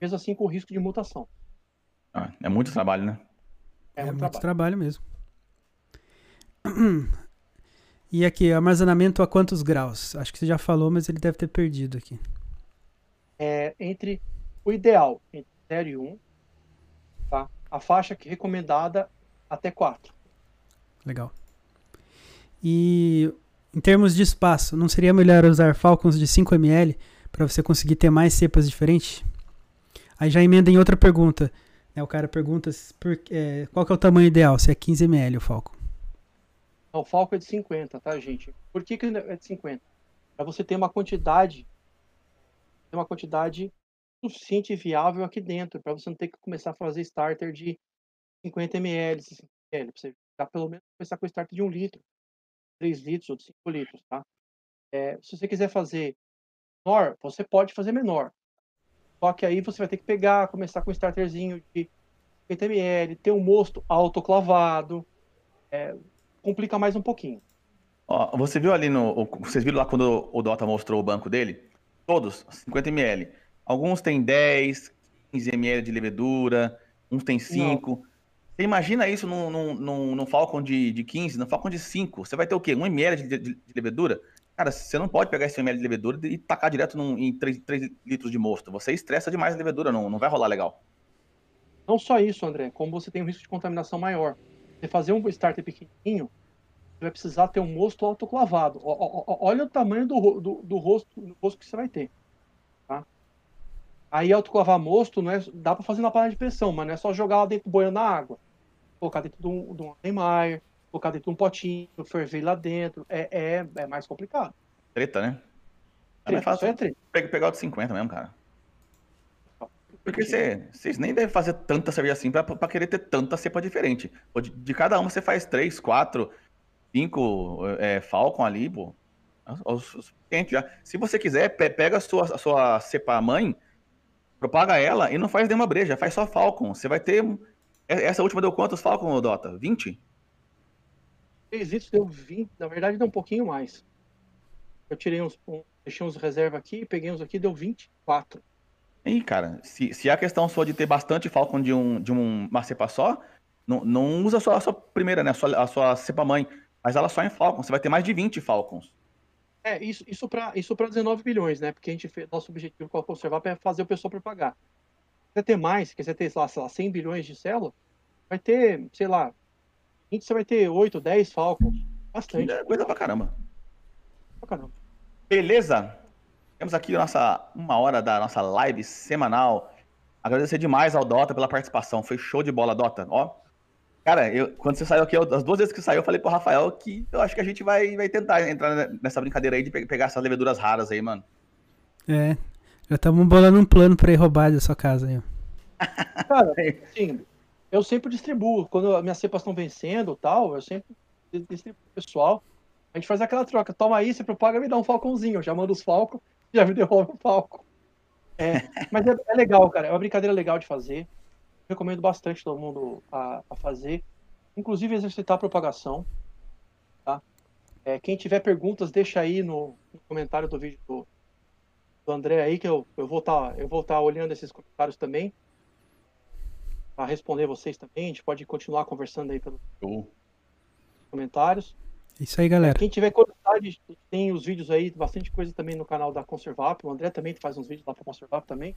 Mesmo assim, com o risco de mutação. Ah, é muito trabalho, né? É, é muito, muito trabalho. trabalho mesmo. E aqui, armazenamento a quantos graus? Acho que você já falou, mas ele deve ter perdido aqui. É, entre o ideal, entre 0 e 1, tá? A faixa que recomendada até 4. Legal. E em termos de espaço, não seria melhor usar Falcons de 5 ml para você conseguir ter mais cepas diferentes? Aí já emenda em outra pergunta. Né? O cara pergunta por, é, qual é o tamanho ideal, se é 15 ml o Falcon. O Falco é de 50, tá, gente? Por que, que é de 50? Para você ter uma quantidade, ter uma quantidade suficiente e viável aqui dentro, para você não ter que começar a fazer starter de 50 ml, 60 ml, você já pelo menos começar com starter de 1 litro, 3 litros ou 5 litros, tá? É, se você quiser fazer menor, você pode fazer menor. Só que aí você vai ter que pegar, começar com um starterzinho de 50 ml, ter um mosto autoclavado, é, complica mais um pouquinho. Ó, você viu ali no. Vocês viram lá quando o Dota mostrou o banco dele? Todos, 50 ml. Alguns têm 10, 15 ml de levedura, uns têm 5. Não. Você imagina isso num, num, num, num Falcon de, de 15, num Falcon de 5. Você vai ter o quê? 1 ml de, de, de, levedura? Cara, você não pode pegar esse 1 ml de levedura e tacar direto num, em 3, 3 litros de mosto. Você estressa demais a levedura, não, não vai rolar legal. Não só isso, André, como você tem um risco de contaminação maior. Você fazer um starter pequenininho, você vai precisar ter um mosto autoclavado. olha o tamanho do, do, do, rosto, do rosto que você vai ter. Aí autoclavar mosto não é, dá para fazer na panela de pressão, mas não é só jogar lá dentro boiando na água. Colocar dentro de um, de um Neymar, colocar dentro de um potinho, ferver lá dentro. É, é, é mais complicado. Treta, né? É mais fácil. É treta. Pegar o de 50 mesmo, cara. Porque vocês nem devem fazer tanta cerveja assim pra, pra querer ter tanta cepa diferente. De, de cada uma você faz três, quatro, cinco é, Falcon ali, pô. O suficiente já. Se você quiser, pega a sua, a sua cepa mãe, propaga ela e não faz nenhuma breja, faz só Falcon. Você vai ter. Essa última deu quantos Falcon, Dota? 20? 3 litros deu 20, na verdade deu um pouquinho mais. Eu tirei uns. Um, deixei uns reserva aqui, peguei uns aqui, deu 24. E, cara, se, se a questão for de ter bastante Falcon de, um, de um, uma cepa só, não, não usa só a sua primeira, né? A sua, a sua cepa mãe. Mas ela só em Falcons. Você vai ter mais de 20 Falcons. É, isso, isso para isso 19 bilhões, né? Porque a gente fez, nosso objetivo com a Conservar é fazer o pessoal propagar. Se quiser ter mais, se quiser ter, sei lá, sei lá, 100 bilhões de células, vai ter, sei lá, 20 você vai ter 8, 10 Falcons. Bastante. É coisa pra caramba. Pra caramba. Beleza? Temos aqui nossa uma hora da nossa live semanal. Agradecer demais ao Dota pela participação. Foi show de bola, Dota. Ó, cara, eu, quando você saiu aqui, eu, as duas vezes que saiu, eu falei pro Rafael que eu acho que a gente vai, vai tentar entrar nessa brincadeira aí de pe- pegar essas leveduras raras aí, mano. É. Já estamos bolando um plano pra ir roubar da sua casa aí, ó. Cara, assim, eu sempre distribuo. Quando as minhas cepas estão vencendo tal, eu sempre distribuo pro pessoal. A gente faz aquela troca. Toma aí, você propaga, me dá um falcãozinho. Eu já mando os falcons, já me devolve o falcon. É, mas é, é legal, cara. É uma brincadeira legal de fazer. Recomendo bastante todo mundo a, a fazer. Inclusive exercitar a propagação. Tá? É, quem tiver perguntas, deixa aí no, no comentário do vídeo do, do André aí, que eu, eu vou estar eu vou tá olhando esses comentários também para responder vocês também. A gente pode continuar conversando aí pelos Show. comentários. Isso aí, galera. Quem tiver curiosidade, tem os vídeos aí, bastante coisa também no canal da Conservap. O André também faz uns vídeos lá para Conservap também.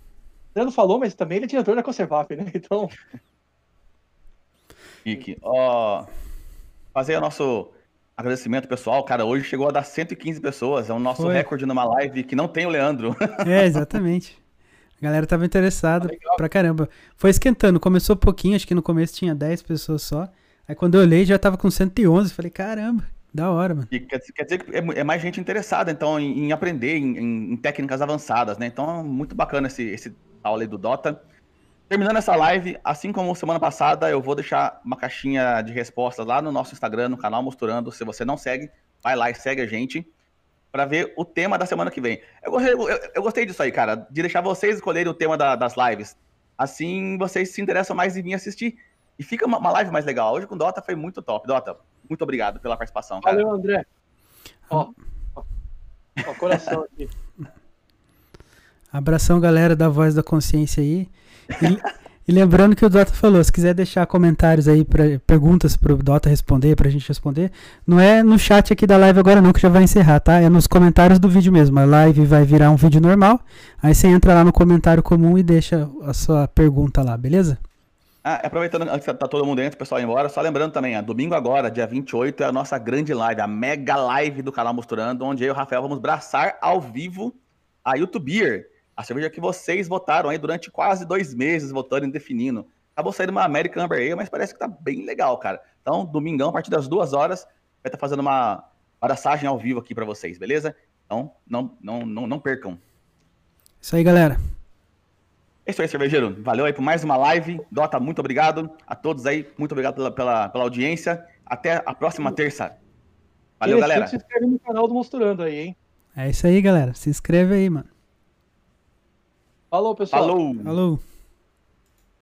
O André não falou, mas também ele é diretor da Conservap, né? Então, Kiki. Ó, fazer o nosso agradecimento pessoal. Cara, hoje chegou a dar 115 pessoas. É o nosso Foi. recorde numa live que não tem o Leandro. É, exatamente. A galera tava interessada Legal. pra caramba. Foi esquentando, começou pouquinho, acho que no começo tinha 10 pessoas só. Aí quando eu olhei já tava com 111, falei, caramba, da hora, mano. E quer, quer dizer que é, é mais gente interessada, então, em, em aprender em, em- técnicas avançadas, né? Então, é muito bacana esse, esse aula aí do Dota. Terminando essa live, assim como semana passada, eu vou deixar uma caixinha de respostas lá no nosso Instagram, no canal Mostrando. Se você não segue, vai lá e segue a gente para ver o tema da semana que vem. Eu gostei, eu- eu gostei disso aí, cara, de deixar vocês escolherem o tema da- das lives. Assim, vocês se interessam mais em vir assistir. E fica uma, uma live mais legal. Hoje com o Dota foi muito top. Dota, muito obrigado pela participação, cara. valeu, André. Ó, ó, ó, coração aqui. Abração, galera da Voz da Consciência aí. E, e lembrando que o Dota falou, se quiser deixar comentários aí, pra, perguntas pro Dota responder, pra gente responder, não é no chat aqui da live agora não, que já vai encerrar, tá? É nos comentários do vídeo mesmo. A live vai virar um vídeo normal, aí você entra lá no comentário comum e deixa a sua pergunta lá, beleza? Ah, aproveitando antes que tá todo mundo dentro, o pessoal embora, só lembrando também, ó, domingo agora, dia 28, é a nossa grande live, a mega live do canal Mosturando, onde eu e o Rafael vamos braçar ao vivo a YouTuber, a cerveja que vocês votaram aí durante quase dois meses, votando e definindo. Acabou saindo uma American Amber Ale, mas parece que tá bem legal, cara. Então, domingão, a partir das duas horas, vai estar fazendo uma abraçagem ao vivo aqui pra vocês, beleza? Então, não, não, não, não percam. Isso aí, galera. É isso aí, cervejeiro. Valeu aí por mais uma live. Dota, muito obrigado. A todos aí, muito obrigado pela, pela, pela audiência. Até a próxima terça. Valeu, galera. Se inscreve no canal do Mosturando aí, hein? É isso aí, galera. Se inscreve aí, mano. Falou, pessoal. Falou. Falou.